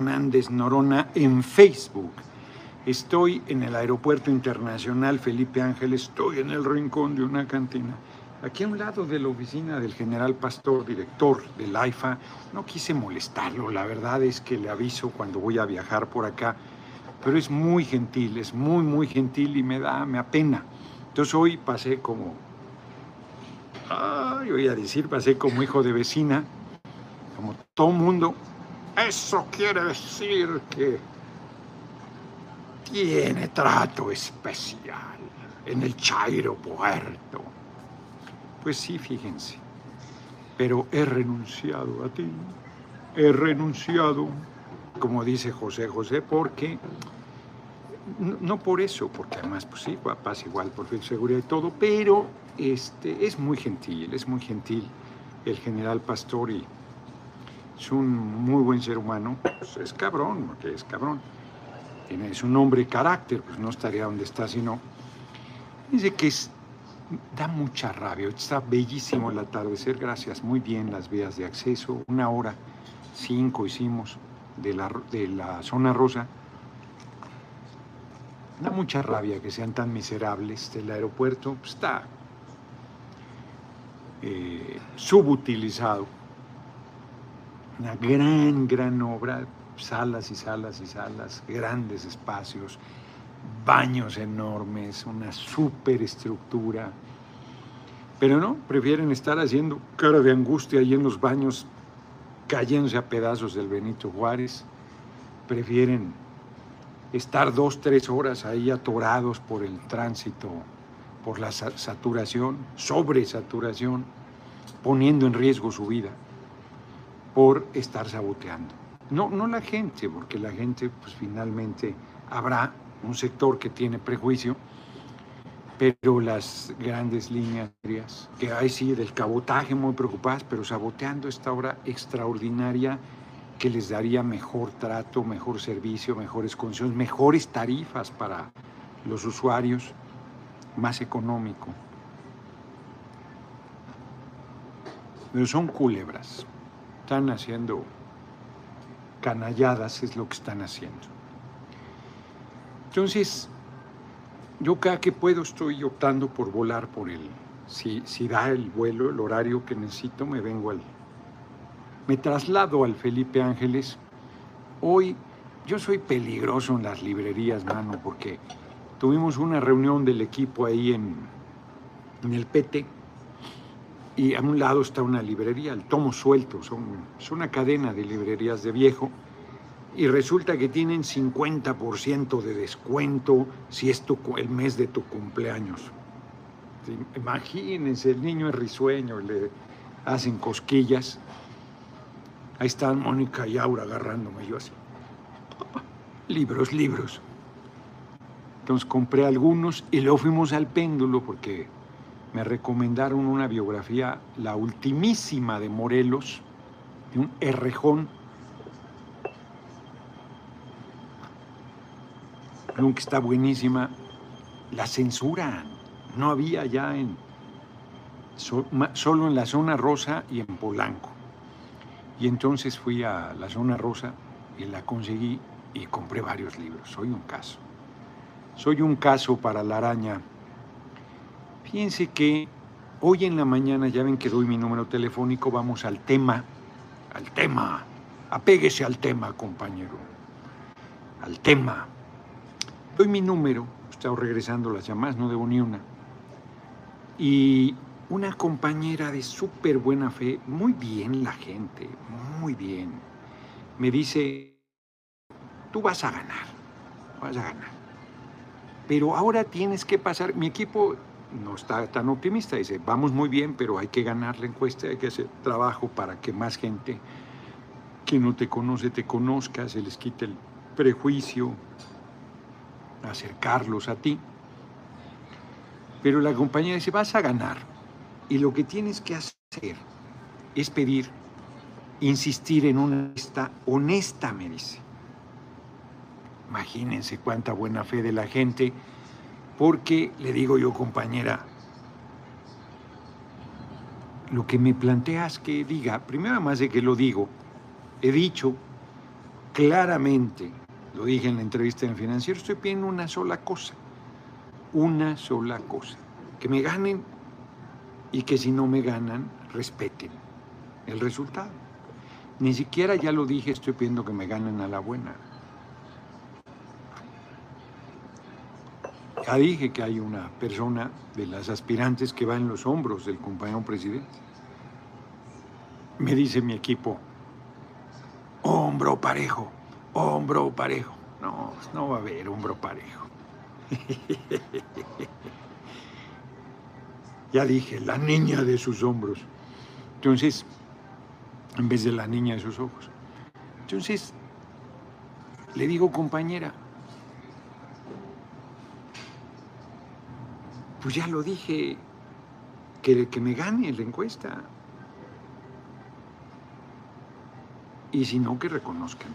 Hernández Norona en Facebook. Estoy en el Aeropuerto Internacional Felipe Ángel, estoy en el rincón de una cantina. Aquí a un lado de la oficina del general Pastor, director del AIFA, no quise molestarlo, la verdad es que le aviso cuando voy a viajar por acá, pero es muy gentil, es muy, muy gentil y me da, me apena. Entonces hoy pasé como, ay, voy a decir, pasé como hijo de vecina, como todo mundo. Eso quiere decir que tiene trato especial en el Chairo Puerto. Pues sí, fíjense, pero he renunciado a ti, he renunciado, como dice José José, porque, no, por eso, porque además, pues sí, pasa igual por seguridad y todo, pero este, es muy gentil, es muy gentil el general Pastori, es un muy buen ser humano, pues es cabrón, porque es cabrón, tiene su nombre y carácter, pues no estaría donde está, sino, dice que es da mucha rabia. Está bellísimo el atardecer, gracias. Muy bien las vías de acceso. Una hora, cinco hicimos de la, de la zona rosa. Da mucha rabia que sean tan miserables. El aeropuerto pues, está eh, subutilizado. Una gran, gran obra. Salas y salas y salas, grandes espacios baños enormes, una superestructura. Pero no, prefieren estar haciendo cara de angustia ahí en los baños, cayéndose a pedazos del Benito Juárez. Prefieren estar dos, tres horas ahí atorados por el tránsito, por la saturación, sobresaturación, poniendo en riesgo su vida por estar saboteando. No, no la gente, porque la gente pues finalmente habrá un sector que tiene prejuicio, pero las grandes líneas que hay sí del cabotaje muy preocupadas, pero saboteando esta obra extraordinaria que les daría mejor trato, mejor servicio, mejores condiciones, mejores tarifas para los usuarios, más económico. Pero son culebras, están haciendo canalladas, es lo que están haciendo. Entonces, yo cada que puedo estoy optando por volar por el, si, si da el vuelo, el horario que necesito, me vengo al, me traslado al Felipe Ángeles. Hoy yo soy peligroso en las librerías, mano, porque tuvimos una reunión del equipo ahí en, en el PT y a un lado está una librería, el Tomo Suelto, son, es una cadena de librerías de viejo y resulta que tienen 50% de descuento si es el mes de tu cumpleaños. Imagínense, el niño es risueño, le hacen cosquillas. Ahí están Mónica y Aura agarrándome yo así. Libros, libros. Entonces compré algunos y luego fuimos al péndulo porque me recomendaron una biografía, la ultimísima de Morelos, de un errejón que está buenísima, la censura. No había ya en solo en la zona rosa y en Polanco. Y entonces fui a la zona rosa y la conseguí y compré varios libros. Soy un caso. Soy un caso para la araña. Fíjense que hoy en la mañana, ya ven que doy mi número telefónico, vamos al tema, al tema. Apéguese al tema, compañero. Al tema. Doy mi número, he estado regresando las llamadas, no debo ni una. Y una compañera de súper buena fe, muy bien la gente, muy bien, me dice, tú vas a ganar, vas a ganar. Pero ahora tienes que pasar, mi equipo no está tan optimista, dice, vamos muy bien, pero hay que ganar la encuesta, hay que hacer trabajo para que más gente que no te conoce te conozca, se les quite el prejuicio, acercarlos a ti. Pero la compañía dice, vas a ganar. Y lo que tienes que hacer es pedir, insistir en una esta honesta, me dice. Imagínense cuánta buena fe de la gente, porque le digo yo, compañera, lo que me planteas que diga, primero más de que lo digo, he dicho claramente, lo dije en la entrevista en el financiero, estoy pidiendo una sola cosa, una sola cosa, que me ganen y que si no me ganan, respeten el resultado. Ni siquiera ya lo dije, estoy pidiendo que me ganen a la buena. Ya dije que hay una persona de las aspirantes que va en los hombros del compañero presidente. Me dice mi equipo, hombro parejo, hombro parejo. No, no va a haber hombro parejo. ya dije, la niña de sus hombros. Entonces, en vez de la niña de sus ojos. Entonces, le digo, compañera, pues ya lo dije, que, que me gane la encuesta. Y si no, que reconozcan.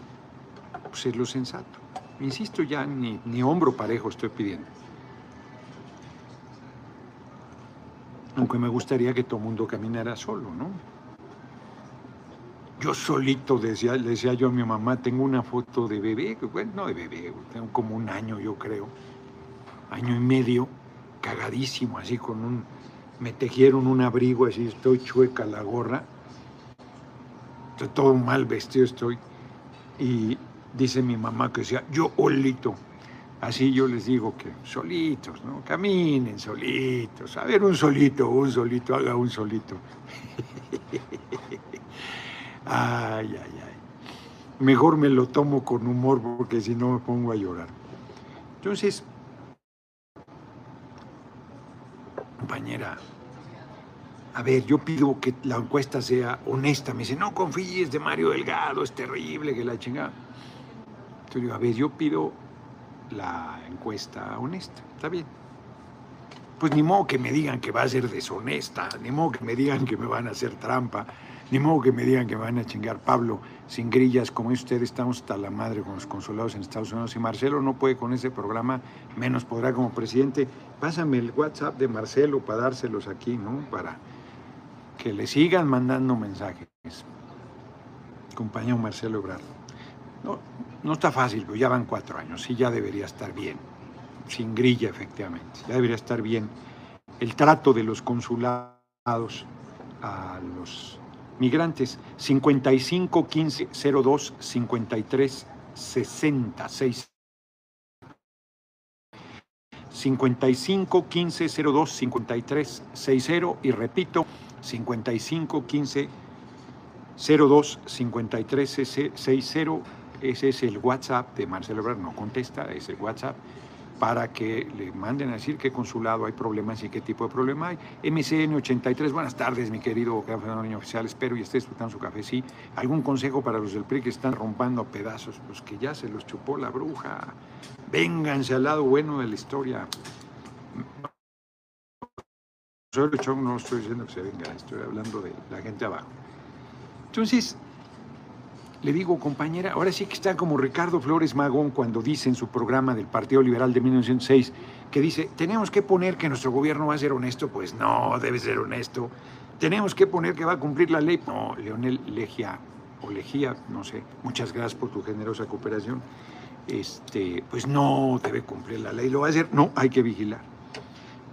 Pues es lo sensato. Insisto, ya ni, ni hombro parejo estoy pidiendo. Aunque me gustaría que todo el mundo caminara solo, ¿no? Yo solito, decía, decía yo a mi mamá, tengo una foto de bebé, bueno, no de bebé, tengo como un año yo creo, año y medio, cagadísimo, así con un, me tejieron un abrigo, así estoy chueca la gorra, estoy todo mal vestido estoy, y dice mi mamá que decía, yo olito, así yo les digo que solitos, ¿no? Caminen solitos, a ver un solito, un solito, haga un solito. Ay, ay, ay. Mejor me lo tomo con humor porque si no me pongo a llorar. Entonces, compañera, a ver, yo pido que la encuesta sea honesta. Me dice, no confíes de Mario Delgado, es terrible que la chingada. Entonces digo, a ver, yo pido la encuesta honesta. Está bien. Pues ni modo que me digan que va a ser deshonesta, ni modo que me digan que me van a hacer trampa, ni modo que me digan que me van a chingar Pablo sin grillas, como usted, estamos hasta la madre con los consulados en Estados Unidos. Y Marcelo no puede con ese programa, menos podrá como presidente. Pásame el WhatsApp de Marcelo para dárselos aquí, ¿no? Para que le sigan mandando mensajes. Compañero Marcelo Ebrard. No, no está fácil, pero ya van cuatro años, sí ya debería estar bien. Sin grilla, efectivamente. Ya debería estar bien el trato de los consulados a los migrantes 55 15 02 53 66 55 15 02 53 60 y repito 55 15 02 53 60 ese es el WhatsApp de Marcelo Ebrard no contesta es el WhatsApp para que le manden a decir qué consulado hay problemas y qué tipo de problema hay. MCN 83, buenas tardes, mi querido café oficial, espero y esté disfrutando su café. Sí, algún consejo para los del PRI que están rompiendo pedazos, pues que ya se los chupó la bruja. Vénganse al lado bueno de la historia. No estoy diciendo que se venga, estoy hablando de la gente abajo. Entonces, le digo, compañera, ahora sí que está como Ricardo Flores Magón cuando dice en su programa del Partido Liberal de 1906, que dice, tenemos que poner que nuestro gobierno va a ser honesto, pues no, debe ser honesto. Tenemos que poner que va a cumplir la ley. No, Leonel Legia, o Legía, no sé, muchas gracias por tu generosa cooperación. Este, pues no debe cumplir la ley, lo va a hacer, no, hay que vigilar.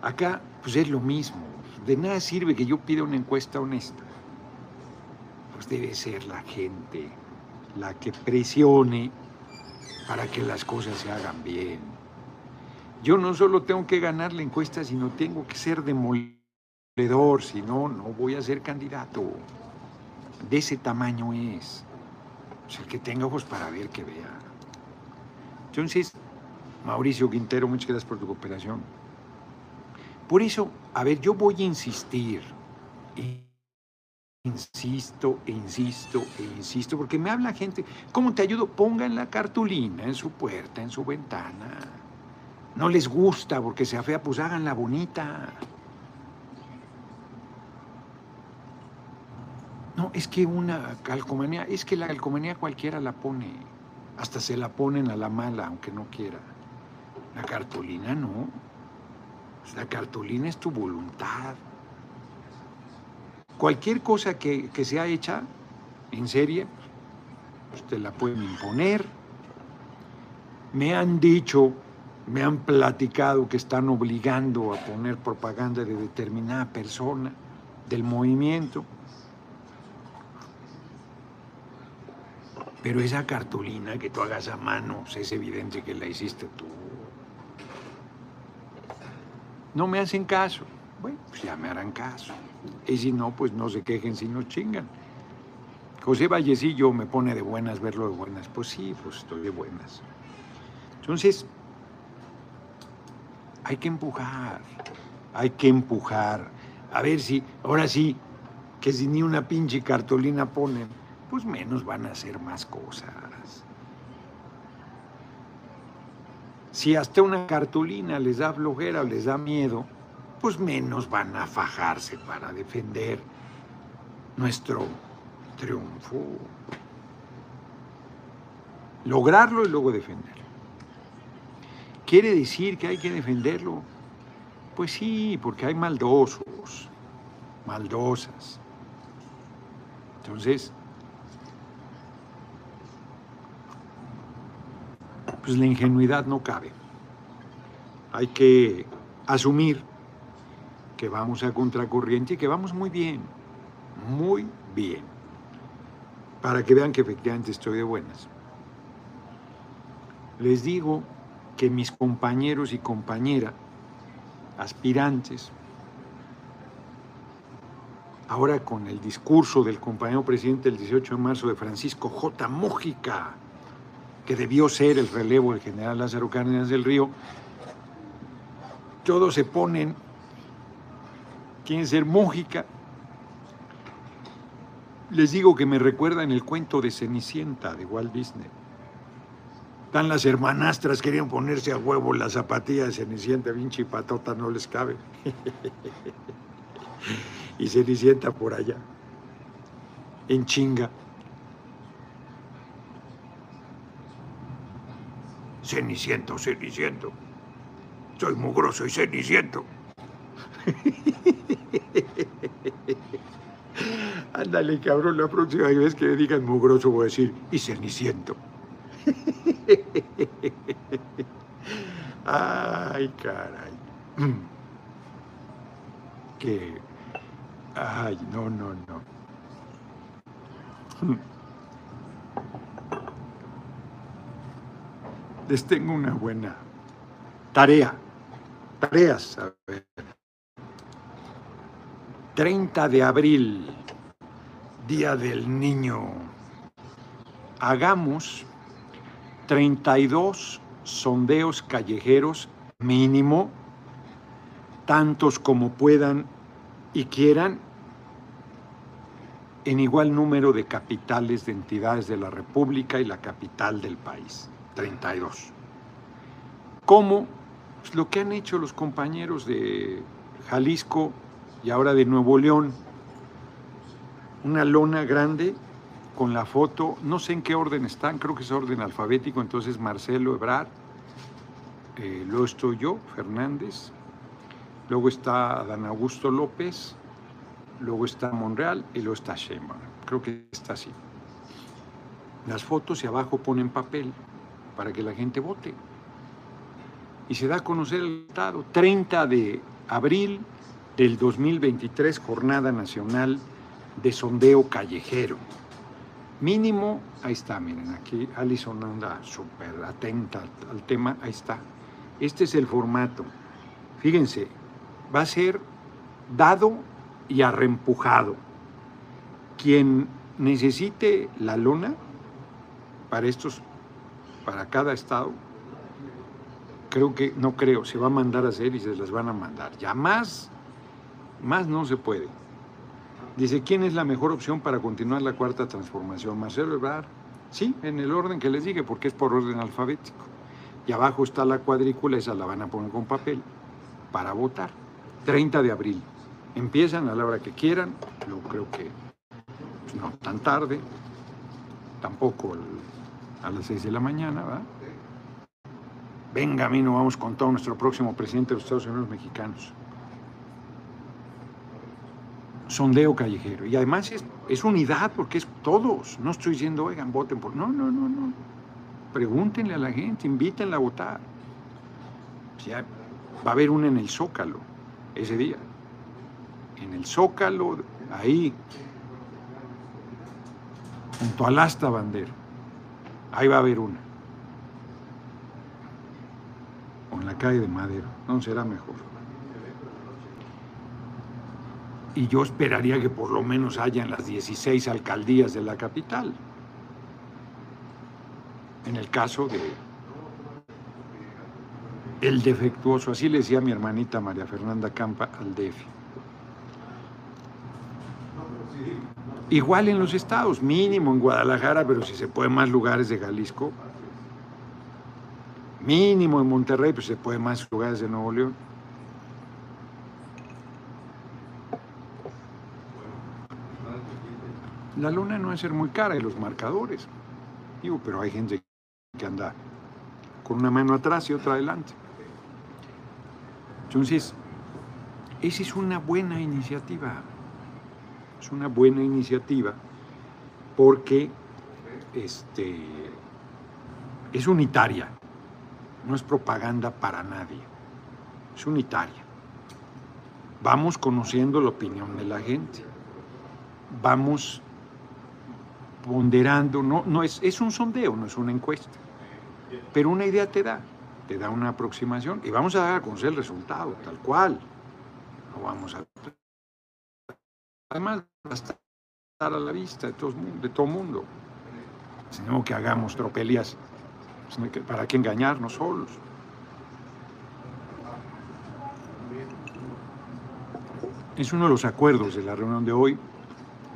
Acá, pues es lo mismo, de nada sirve que yo pida una encuesta honesta. Pues debe ser la gente la que presione para que las cosas se hagan bien. Yo no solo tengo que ganar la encuesta, sino tengo que ser demoledor, si no, no voy a ser candidato. De ese tamaño es. O sea, que tenga ojos para ver que vea. Entonces, Mauricio Quintero, muchas gracias por tu cooperación. Por eso, a ver, yo voy a insistir. Insisto, insisto, insisto, porque me habla gente, ¿cómo te ayudo? Pongan la cartulina en su puerta, en su ventana. No les gusta porque sea fea, pues háganla bonita. No, es que una calcomanía, es que la calcomanía cualquiera la pone, hasta se la ponen a la mala, aunque no quiera. La cartulina no. La cartulina es tu voluntad. Cualquier cosa que, sea hecha en serie, usted la pueden imponer. Me han dicho, me han platicado que están obligando a poner propaganda de determinada persona del movimiento. Pero esa cartulina que tú hagas a mano, pues, es evidente que la hiciste tú. No me hacen caso. Bueno, pues ya me harán caso. Y si no, pues no se quejen si nos chingan. José Vallecillo me pone de buenas verlo de buenas. Pues sí, pues estoy de buenas. Entonces, hay que empujar, hay que empujar. A ver si, ahora sí, que si ni una pinche cartulina ponen, pues menos van a hacer más cosas. Si hasta una cartulina les da flojera o les da miedo, pues menos van a fajarse para defender nuestro triunfo. Lograrlo y luego defenderlo. ¿Quiere decir que hay que defenderlo? Pues sí, porque hay maldosos, maldosas. Entonces, pues la ingenuidad no cabe. Hay que asumir que vamos a contracorriente y que vamos muy bien, muy bien, para que vean que efectivamente estoy de buenas. Les digo que mis compañeros y compañeras, aspirantes, ahora con el discurso del compañero presidente el 18 de marzo de Francisco J. Mójica, que debió ser el relevo del general Lázaro Cárdenas del Río, todos se ponen, quieren ser Mójica. Les digo que me recuerda en el cuento de Cenicienta de Walt Disney. Tan las hermanastras querían ponerse a huevo la zapatilla de Cenicienta, Vinci patota no les cabe. y Cenicienta por allá, en chinga. Ceniciento, Ceniciento. Soy mugroso y ceniciento. Ándale, cabrón, la próxima vez que me digan mugroso voy a decir, y ceniciento. Ay, caray. Que. Ay, no, no, no. Les tengo una buena tarea. Tareas, a ver. 30 de abril, Día del Niño. Hagamos 32 sondeos callejeros mínimo, tantos como puedan y quieran, en igual número de capitales de entidades de la República y la capital del país, 32. Como pues, lo que han hecho los compañeros de Jalisco y ahora de Nuevo León, una lona grande con la foto, no sé en qué orden están, creo que es orden alfabético, entonces Marcelo Ebrard, eh, luego estoy yo, Fernández, luego está Dan Augusto López, luego está Monreal y luego está Sheinbaum. Creo que está así. Las fotos y abajo ponen papel para que la gente vote. Y se da a conocer el resultado. 30 de abril del 2023, Jornada Nacional de Sondeo Callejero. Mínimo, ahí está, miren, aquí Alison anda súper atenta al, tema, ahí está. Este es el formato. Fíjense, va a ser dado y arrempujado. Quien necesite la lona para estos, para cada estado, creo que, no creo, se va a mandar a hacer y se las van a mandar. Ya más, más no se puede. Dice, ¿quién es la mejor opción para continuar la cuarta transformación? Marcelo Ebrard. Sí, en el orden que les dije, porque es por orden alfabético. Y abajo está la cuadrícula, esa la van a poner con papel para votar. 30 de abril. Empiezan a la hora que quieran, yo creo que pues, no tan tarde, tampoco a las 6 de la mañana, ¿verdad? Venga, a mí no vamos con todo nuestro próximo presidente de los Estados Unidos mexicanos. sondeo callejero. Y además es, es, unidad porque es todos. No estoy diciendo, oigan, voten por... No, no, no, no. Pregúntenle a la gente, invítenla a votar. Va a haber una en el Zócalo ese día. En el Zócalo, ahí, junto al asta bandera. Ahí va a haber una. O en la calle de Madero. No será mejor. Y yo esperaría que por lo menos haya en las 16 alcaldías de la capital. En el caso de el defectuoso, así le decía mi hermanita María Fernanda Campa al DF. Igual en los estados, mínimo en Guadalajara, pero si se puede más lugares de Jalisco. Mínimo en Monterrey, pues se puede más lugares de Nuevo León. La luna no es ser muy cara y los marcadores. Digo, pero hay gente que anda con una mano atrás y otra adelante. Entonces, esa es una buena iniciativa. Es una buena iniciativa porque este, es unitaria, no es propaganda para nadie, es unitaria. Vamos conociendo la opinión de la gente, vamos ponderando, no, no es, es un sondeo, no es una encuesta, pero una idea te da, te da una aproximación y vamos a dar a conocer el resultado, tal cual. No vamos a... Además, va a estar a la vista de todo, de todo mundo, sino que hagamos tropelías, para que engañarnos solos. Es uno de los acuerdos de la reunión de hoy.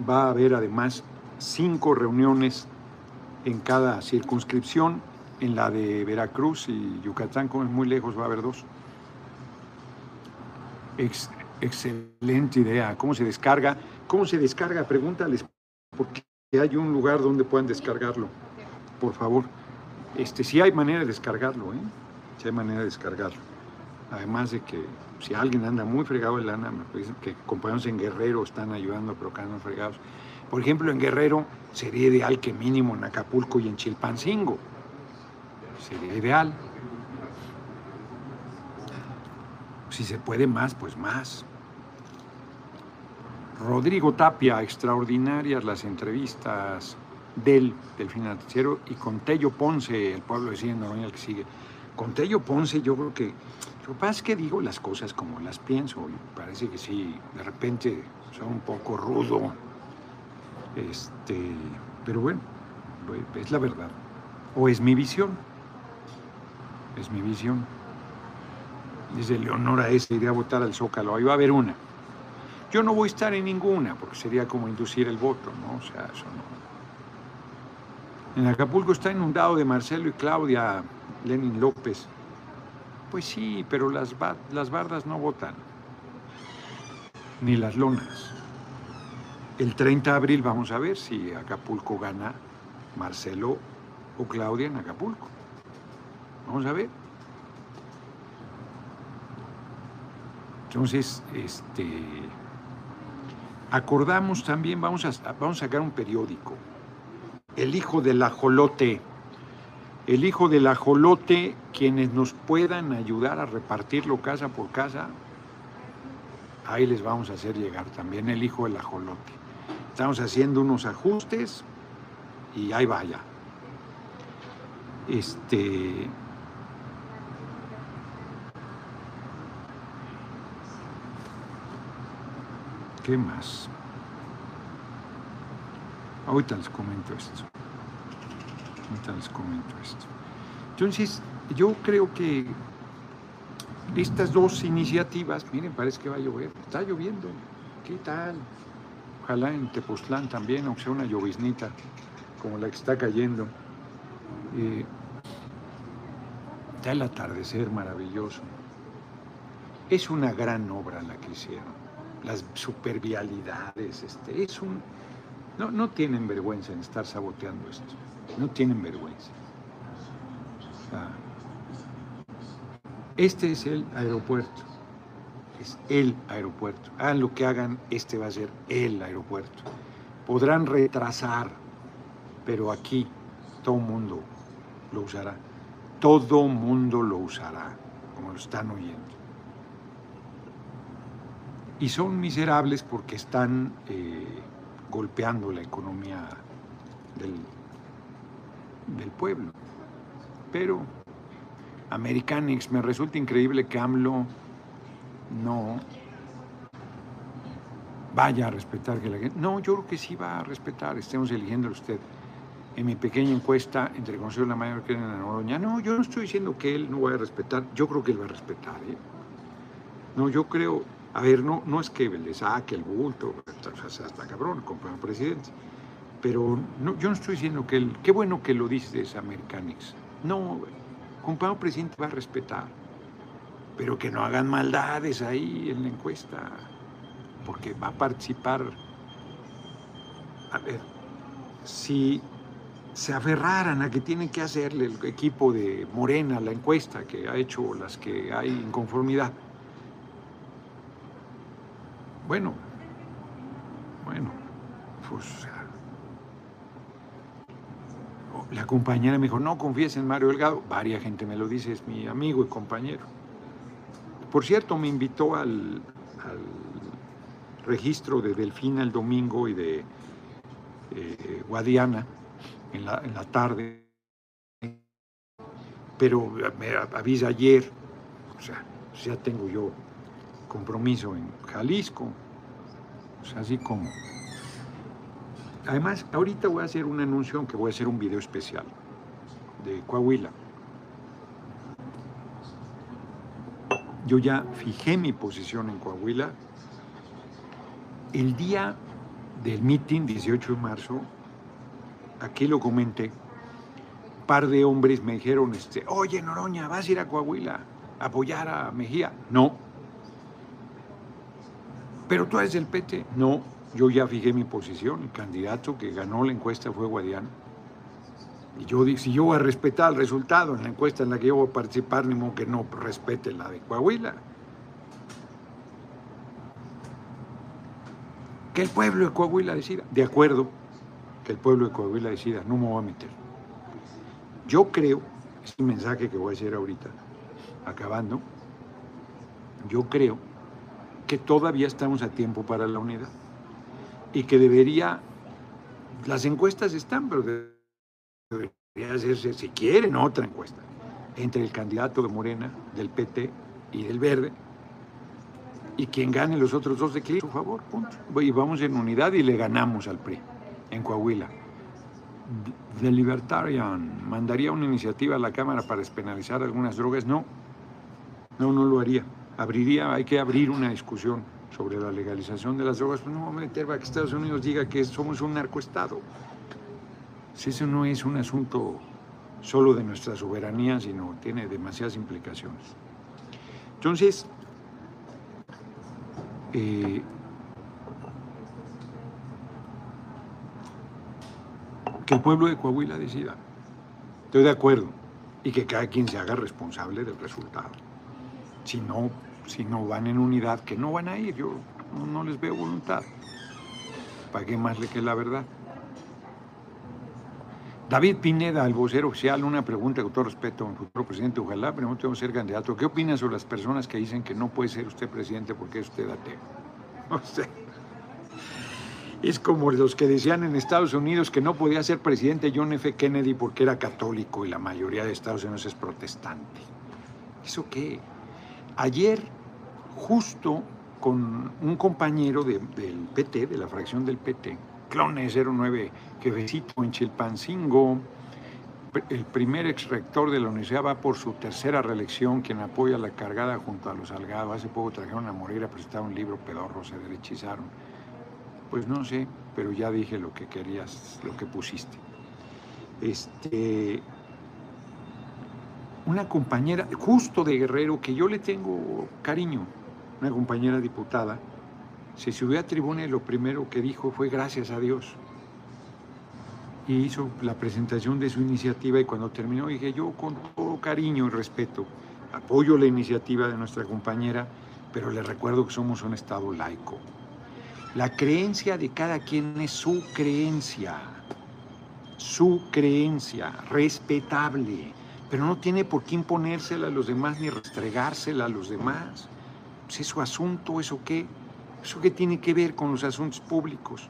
Va a haber además cinco reuniones en cada circunscripción. En la de Veracruz y Yucatán, como es muy lejos, va a haber dos. Excelente idea. ¿Cómo se descarga? ¿Cómo se descarga? Pregúntales, porque hay un lugar donde puedan descargarlo. Por favor. Este, sí hay manera de descargarlo, ¿eh? Sí hay manera de descargarlo. Además de que si alguien anda muy fregado de lana, me dicen que compañeros en Guerrero están ayudando, pero andan fregados. Por ejemplo, en Guerrero sería ideal que mínimo en Acapulco y en Chilpancingo. Sería ideal. Si se puede más, pues más. Rodrigo Tapia, extraordinarias las entrevistas del, del financiero y con Tello Ponce, el pueblo de Noroña, el que sigue. Con Tello Ponce yo creo que, lo que pasa es que digo las cosas como las pienso y parece que sí, de repente soy un poco rudo, este, pero bueno, es la verdad. O es mi visión. Es mi visión. Dice Leonora ese, iré a votar al Zócalo. Ahí va a haber una. Yo no voy a estar en ninguna, porque sería como inducir el voto, ¿no? O sea, eso no. En Acapulco está inundado de Marcelo y Claudia Lenin López. Pues sí, pero las, las bardas no votan, ni las lonas. El 30 de abril vamos a ver si Acapulco gana Marcelo o Claudia en Acapulco. Vamos a ver. Entonces, este, acordamos también, vamos a, vamos a sacar un periódico, El Hijo del Ajolote. El Hijo del Ajolote, quienes nos puedan ayudar a repartirlo casa por casa, ahí les vamos a hacer llegar también el Hijo del Ajolote. Estamos haciendo unos ajustes y ahí vaya. Este. ¿Qué más? Ahorita les comento esto. Ahorita les comento esto. Entonces, yo creo que estas dos iniciativas, miren, parece que va a llover. Está lloviendo. ¿Qué tal? Ojalá en Tepoztlán también, aunque sea una lloviznita como la que está cayendo. Eh, está el atardecer maravilloso. Es una gran obra la que hicieron. Las supervialidades, este, es un. No, no tienen vergüenza en estar saboteando esto. No tienen vergüenza. este es el aeropuerto. es el aeropuerto. Hagan lo que hagan, este va a ser el aeropuerto. Podrán retrasar, pero aquí todo mundo lo usará. Todo mundo lo usará, como lo están oyendo. Y son miserables porque están eh, golpeando la economía del, del pueblo. Pero Americanix, me resulta increíble que AMLO no vaya a respetar que la gente... No, yo creo que sí va a respetar, estemos eligiendo a usted. En mi pequeña encuesta entre Consejo de la Mayor que en la Noroña, no, yo no estoy diciendo que él no vaya a respetar, yo creo que él va a respetar. ¿eh? No, yo creo, a ver, no, no es que le saque el bulto, hasta, hasta cabrón, como presidente, pero yo no estoy diciendo que él, qué bueno que lo dices, Americanix. No, compañero presidente va a respetar pero que no hagan maldades ahí en la encuesta, porque va a participar. A ver, si se aferraran a que tienen que hacerle el equipo de Morena la encuesta que ha hecho las que hay inconformidad. Bueno, bueno, pues la compañera me dijo, no confíes en Mario Delgado. Varia gente me lo dice, es mi amigo y compañero. Por cierto, me invitó al, registro de Delfina el domingo y de eh, Guadiana en la, tarde, pero me avisa ayer, o sea, ya tengo yo compromiso en Jalisco, sea, así como... Además, ahorita voy a hacer un anuncio, que voy a hacer un video especial de Coahuila. Yo ya fijé mi posición en Coahuila. El día del meeting, 18 de marzo, aquí lo comenté, par de hombres me dijeron, este, oye Noroña, ¿vas a ir a Coahuila a apoyar a Mejía? No. ¿Pero tú eres del PT? No, yo ya fijé mi posición, el candidato que ganó la encuesta fue Guadiana. Y yo dije, si yo voy a respetar el resultado en la encuesta en la que yo voy a participar, ni modo que no respete la de Coahuila. Que el pueblo de Coahuila decida. De acuerdo, que el pueblo de Coahuila decida, no me voy a meter. Yo creo, es un mensaje que voy a hacer ahorita, acabando, yo creo que todavía estamos a tiempo para la unidad y que debería, las encuestas están, pero debería hacerse, si quieren, otra encuesta entre el candidato de Morena, del PT y del Verde, y quien gane los otros dos declive a su favor, punto. Y vamos en unidad y le ganamos al PRI en Coahuila. The Libertarian mandaría una iniciativa a la Cámara para despenalizar algunas drogas. No, no, no lo haría. Abriría, hay que abrir una discusión sobre la legalización de las drogas. Pues no vamos a meter para que Estados Unidos diga que somos un narcoestado. Si eso no es un asunto solo de nuestra soberanía, sino tiene demasiadas implicaciones. Entonces, eh, que el pueblo de Coahuila decida. Estoy de acuerdo. Y que cada quien se haga responsable del resultado. Si no, si no van en unidad, que no van a ir, yo no, no les veo voluntad. ¿Para qué más que la verdad? David Pineda, el vocero oficial, una pregunta con todo respeto, futuro presidente, ojalá, pero no tengo que ser candidato. ¿Qué opina sobre las personas que dicen que no puede ser usted presidente porque es usted ateo? O sea, es como los que decían en Estados Unidos que no podía ser presidente John F. Kennedy porque era católico y la mayoría de Estados Unidos es protestante. ¿Eso qué? Ayer, justo con un compañero del PT, de la fracción del PT, Clones 09, Quevecito en Chilpancingo. El primer ex rector de la universidad va por su tercera reelección, quien apoya la cargada junto a los Salgado. Hace poco trajeron a morir a presentar un libro pedorro, se derechizaron. Pues no sé, pero ya dije lo que querías, lo que pusiste. Este, una compañera, justo de Guerrero, que yo le tengo cariño, una compañera diputada, se subió a tribuna y lo primero que dijo fue gracias a Dios. Y hizo la presentación de su iniciativa y cuando terminó dije yo con todo cariño y respeto apoyo la iniciativa de nuestra compañera, pero les recuerdo que somos un Estado laico. La creencia de cada quien es su creencia, su creencia, respetable, pero no tiene por qué imponérsela a los demás ni restregársela a los demás. Pues es su asunto, ¿eso qué? ¿Eso qué tiene que ver con los asuntos públicos?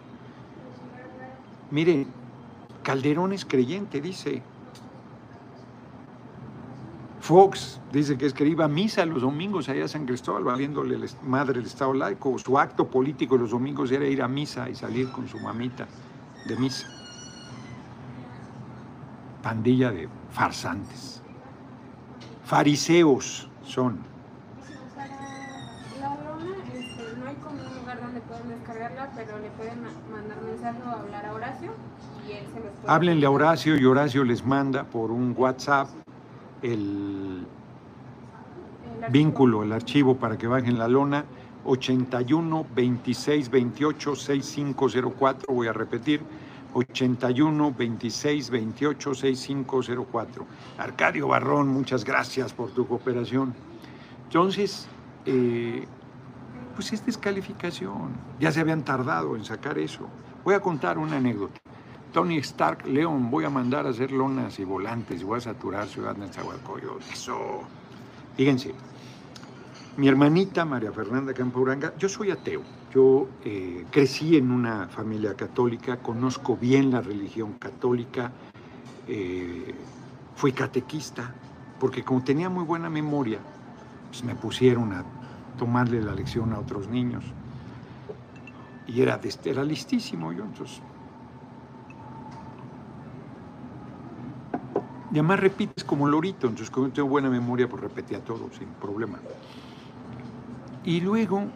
Miren, Calderón es creyente, dice. Fox dice que es que iba a misa los domingos allá a San Cristóbal, valiéndole madre el Estado laico. Su acto político los domingos era ir a misa y salir con su mamita de misa. Pandilla de farsantes. Fariseos son. Para la lona este, no hay como un lugar donde pueden descargarla, pero le pueden mandar mensaje o hablar a Horacio y él se los puede. Háblenle a Horacio y Horacio les manda por un WhatsApp el El vínculo, el archivo para que bajen la lona 81 26 28 6504. Voy a repetir 81 26 28 6504. Arcadio Barrón, muchas gracias por tu cooperación. Entonces, eh, pues es descalificación. Ya se habían tardado en sacar eso. Voy a contar una anécdota. Tony Stark, León, voy a mandar a hacer lonas y volantes, voy a saturar Ciudad de Nezahualcóyotl. Eso. Fíjense, mi hermanita María Fernanda Campauranga, yo soy ateo. Yo eh, crecí en una familia católica, conozco bien la religión católica, eh, fui catequista, porque como tenía muy buena memoria, pues me pusieron a tomarle la lección a otros niños. Y era, de- era listísimo yo, entonces. Y además repites como lorito, entonces como tengo buena memoria, pues repetía todo sin problema. Y luego,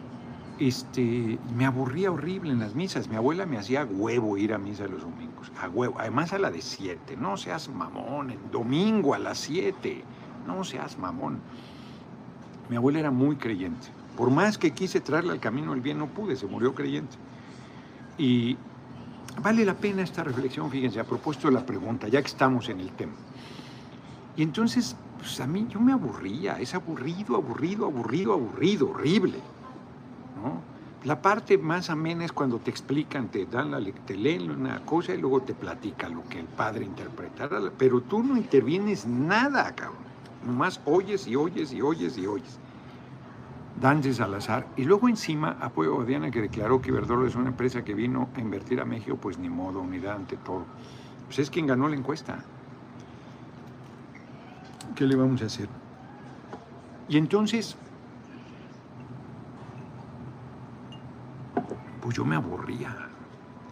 este, me aburría horrible en las misas. Mi abuela me hacía huevo ir a misa los domingos, a huevo, además a la de siete. No seas mamón, en domingo a las siete. No seas mamón. Mi abuela era muy creyente. Por más que quise traerla al camino del bien, no pude, se murió creyente. Y vale la pena esta reflexión, fíjense, a propósito de la pregunta, ya que estamos en el tema. Y entonces, pues a mí yo me aburría, es aburrido, aburrido, aburrido, aburrido, horrible. ¿no? La parte más amena es cuando te explican, te dan la te leen una cosa y luego te platica lo que el padre interpretará, pero tú no intervienes nada, cabrón. Nomás oyes y oyes y oyes y oyes. Dantes al azar. Y luego encima apoyo a Diana que declaró que Iberdrola es una empresa que vino a invertir a México, pues ni modo, unidad ante todo. Pues es quien ganó la encuesta. ¿Qué le vamos a hacer? Y entonces, pues yo me aburría.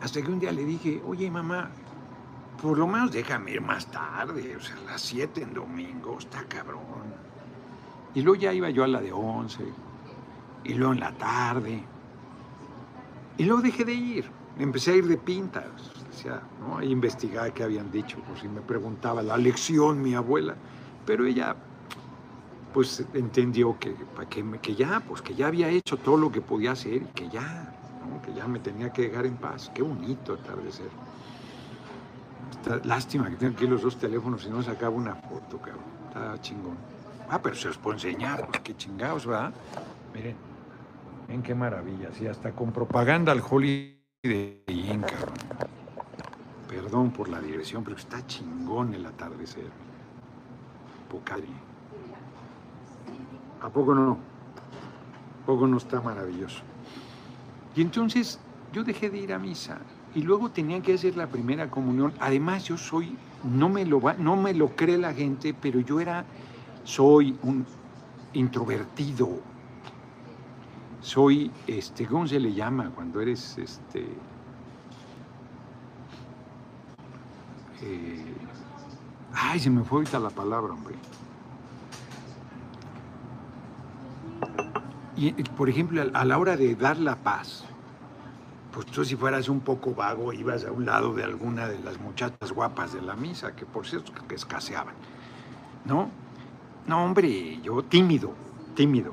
Hasta que un día le dije, oye mamá, por lo menos déjame ir más tarde, o sea, a las 7 en domingo, está cabrón. Y luego ya iba yo a la de 11, y luego en la tarde, y luego dejé de ir. Empecé a ir de pinta, decía, ¿no? Investigaba qué habían dicho, por si me preguntaba la lección mi abuela. Pero ella, pues entendió que, que ya, pues que ya había hecho todo lo que podía hacer y que ya, ¿no? que ya me tenía que dejar en paz. Qué bonito atardecer. Lástima que tengo aquí los dos teléfonos y no sacaba una foto, cabrón. Está chingón. Ah, pero se los puedo enseñar, pues qué chingados, ¿verdad? Miren, ven qué maravilla, sí, hasta con propaganda al Holiday Inn, cabrón. Perdón por la digresión, pero está chingón el atardecer. Poca madre. ¿A poco no? ¿A poco no está maravilloso? Y entonces yo dejé de ir a misa y luego tenía que hacer la primera comunión. Además yo soy, no me lo no me lo cree la gente, pero yo era, soy un introvertido. Soy, este, ¿cómo se le llama cuando eres, este, eh, ay, se me fue ahorita la palabra, hombre. Y, por ejemplo, a la hora de dar la paz, pues tú si fueras un poco vago, ibas a un lado de alguna de las muchachas guapas de la misa, que por cierto que escaseaban, ¿no? No, hombre, yo tímido, tímido.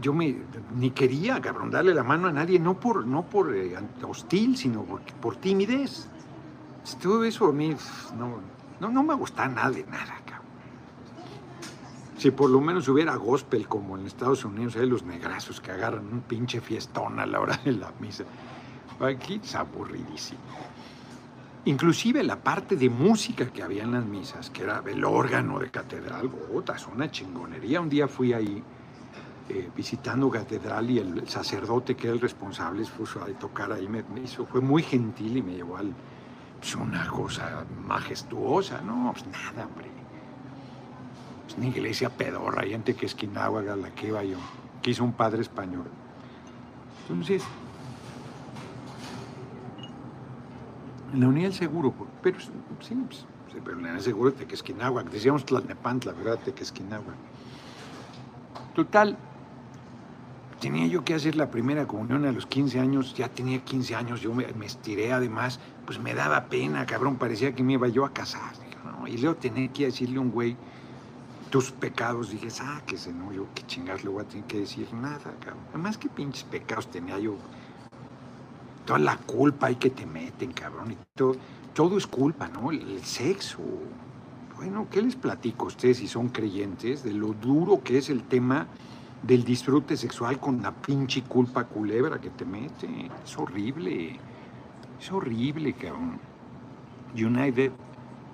Yo me, ni quería, cabrón, darle la mano a nadie, no por, no por eh, hostil, sino por, por timidez. Todo eso a mí no, no, no me gusta nada de nada. Si por lo menos hubiera gospel como en Estados Unidos, hay los negrazos que agarran un pinche fiestón a la hora de la misa. Aquí es aburridísimo. Inclusive la parte de música que había en las misas, que era el órgano de catedral, puta, es una chingonería. Un día fui ahí eh, visitando catedral y el sacerdote que era el responsable puso a tocar ahí, me, hizo, fue muy gentil y me llevó al, pues una cosa majestuosa, no, pues nada, hombre. Es una iglesia pedorra, hay gente que a la que iba yo, que hizo un padre español. Entonces, en la unidad del seguro, pero sí, pues, pero en la unidad del seguro de Tequesquinagua, decíamos Tlalnepantla, ¿verdad? Tequesquinagua. Total, tenía yo que hacer la primera comunión a los 15 años, ya tenía 15 años, yo me, estiré además, pues me daba pena, cabrón, parecía que me iba yo a casar. Y luego tenía que decirle a un güey tus pecados, dije, sáquese, no, yo qué chingados le voy a tener que decir nada, cabrón. Además, qué pinches pecados tenía yo toda la culpa hay que te meten, cabrón. Y todo, todo es culpa, ¿no? El, sexo. Bueno, ¿qué les platico a ustedes si son creyentes de lo duro que es el tema del disfrute sexual con la pinche culpa culebra que te mete? Es horrible. Es horrible, cabrón. United,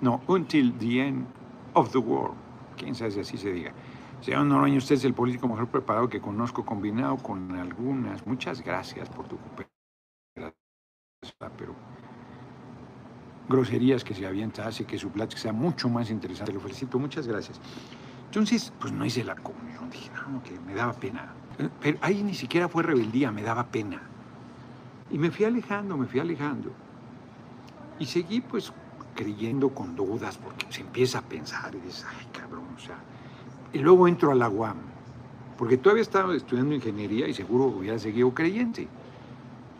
no, until the end of the world. Quién sabe si así se diga. Señor Noroño, usted es el político mejor preparado que conozco, combinado con algunas. Muchas gracias por tu cooperación pero groserías que se avienta hace que su plática sea mucho más interesante. Lo felicito, muchas gracias. Entonces, pues no hice la comunión, dije, no, que me daba pena. Pero ahí ni siquiera fue rebeldía, me daba pena. Y me fui alejando, me fui alejando. Y seguí pues creyendo con dudas, porque se empieza a pensar y dices, ay cabrón, sea. Y luego entro a la UAM, porque todavía estaba estudiando ingeniería y seguro hubiera seguido creyente.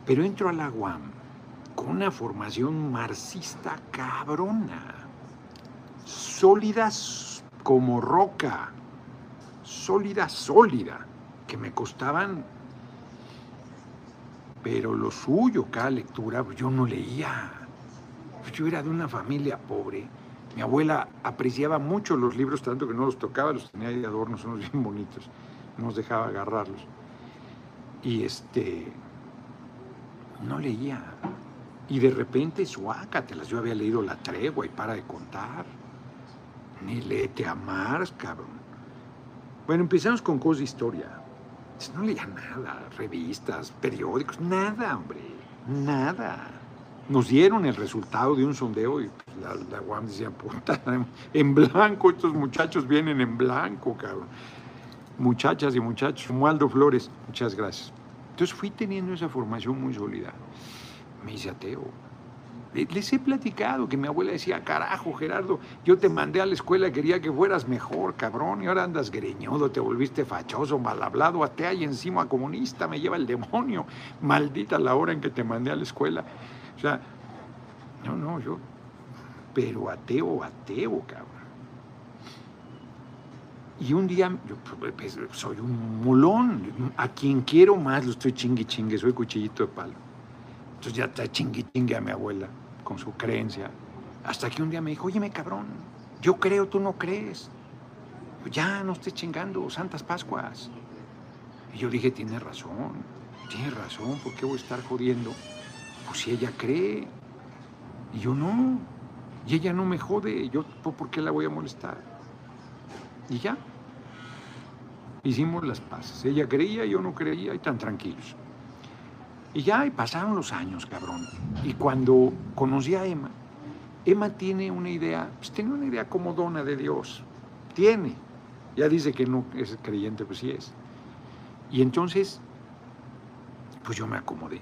Pero entro a la UAM con una formación marxista cabrona, sólida como roca, sólida, sólida, que me costaban, pero lo suyo, cada lectura, pues, yo no leía. Yo era de una familia pobre. Mi abuela apreciaba mucho los libros, tanto que no los tocaba, los tenía de adornos, unos bien bonitos. No nos dejaba agarrarlos. Y este, no leía. Y de repente, suácatelas, yo había leído La Tregua y para de contar. Ni léete a Marx, cabrón. Bueno, empezamos con cosas de historia. No leía nada, revistas, periódicos, nada, hombre, nada. Nos dieron el resultado de un sondeo y la, la UAM decía, puta, en blanco, estos muchachos vienen en blanco, cabrón. Muchachas y muchachos, Mualdo Flores, muchas gracias. Entonces fui teniendo esa formación muy sólida me dice ateo. Les he platicado que mi abuela decía, carajo, Gerardo, yo te mandé a la escuela, quería que fueras mejor, cabrón, y ahora andas greñudo, te volviste fachoso, mal hablado, atea y encima comunista, me lleva el demonio, maldita la hora en que te mandé a la escuela. O sea, no, no, yo, pero ateo, ateo, cabrón. Y un día, yo pues, soy un mulón, a quien quiero más lo estoy chingue chingue, soy cuchillito de palo. Entonces ya está chingui chingue a mi abuela con su creencia. Hasta que un día me dijo, óyeme cabrón, yo creo, tú no crees. Ya no estés chingando, Santas Pascuas. Y yo dije, tiene razón, tiene razón, ¿por qué voy a estar jodiendo? Pues si ella cree, y yo no, y ella no me jode, yo ¿por qué la voy a molestar? Y ya, hicimos las paces. Ella creía, yo no creía, y tan tranquilos. Y ya pasaron los años, cabrón. Y cuando conocí a Emma, Emma tiene una idea, pues tiene una idea como dona de Dios. Tiene. Ya dice que no es creyente, pues sí es. Y entonces, pues yo me acomodé.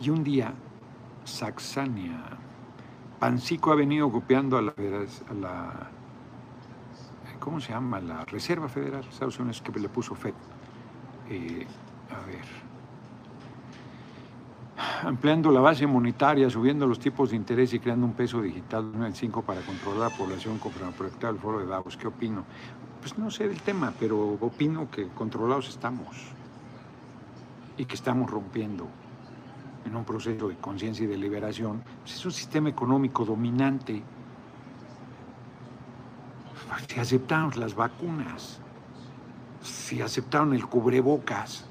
Y un día, Saxania, Pancico ha venido copiando a la, ¿cómo se llama? La Reserva Federal de Estados Unidos que le puso FED eh, a ver, ampliando la base monetaria, subiendo los tipos de interés y creando un peso digital de 5 para controlar la población conforme proyectado el foro de Davos. ¿Qué opino? Pues no sé del tema, pero opino que controlados estamos y que estamos rompiendo en un proceso de conciencia y de liberación. Pues es un sistema económico dominante Si aceptaron las vacunas, si aceptaron el cubrebocas,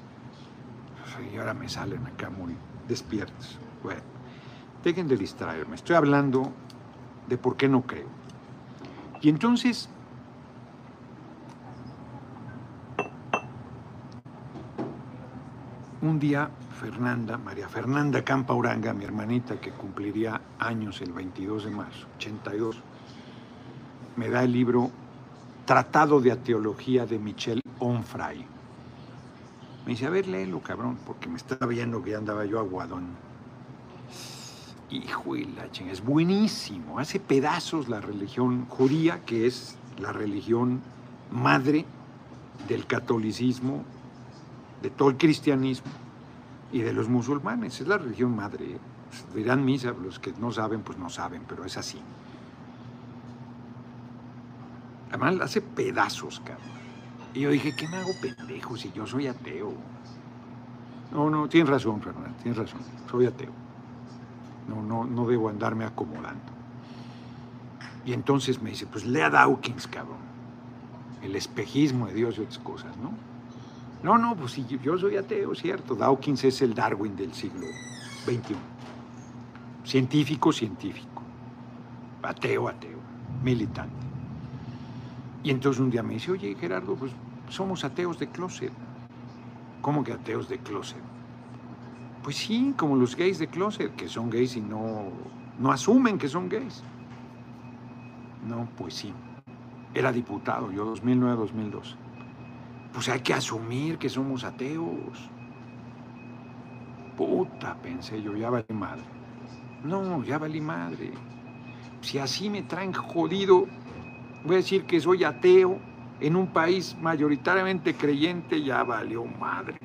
y ahora me salen acá muy despiertos. Bueno, dejen de distraerme. Estoy hablando de por qué no creo. Y entonces, un día Fernanda, María Fernanda Campa Uranga, mi hermanita que cumpliría años el 22 de marzo, 82, me da el libro Tratado de Teología de Michel Onfray. Me dice, a ver, léelo, cabrón, porque me estaba viendo que ya andaba yo aguadón. Hijo de la chingada, es buenísimo. Hace pedazos la religión judía, que es la religión madre del catolicismo, de todo el cristianismo y de los musulmanes. Es la religión madre. Dirán misa, los que no saben, pues no saben, pero es así. Además, hace pedazos, cabrón. Y yo dije, ¿qué me hago pendejo si yo soy ateo? No, no, tienes razón, Fernando, tienes razón. Soy ateo. No, no, no debo andarme acomodando. Y entonces me dice, pues lea Dawkins, cabrón. El espejismo de Dios y otras cosas, ¿no? No, no, pues sí, yo soy ateo, cierto. Dawkins es el Darwin del siglo XXI. Científico, científico. Ateo, ateo. Militante. Y entonces un día me dice, oye Gerardo, pues somos ateos de closet. ¿Cómo que ateos de closet? Pues sí, como los gays de closet, que son gays y no, no asumen que son gays. No, pues sí. Era diputado, yo 2009-2012. Pues hay que asumir que somos ateos. Puta, pensé yo, ya valí madre. No, ya valí madre. Si así me traen jodido, voy a decir que soy ateo en un país mayoritariamente creyente, ya valió madre.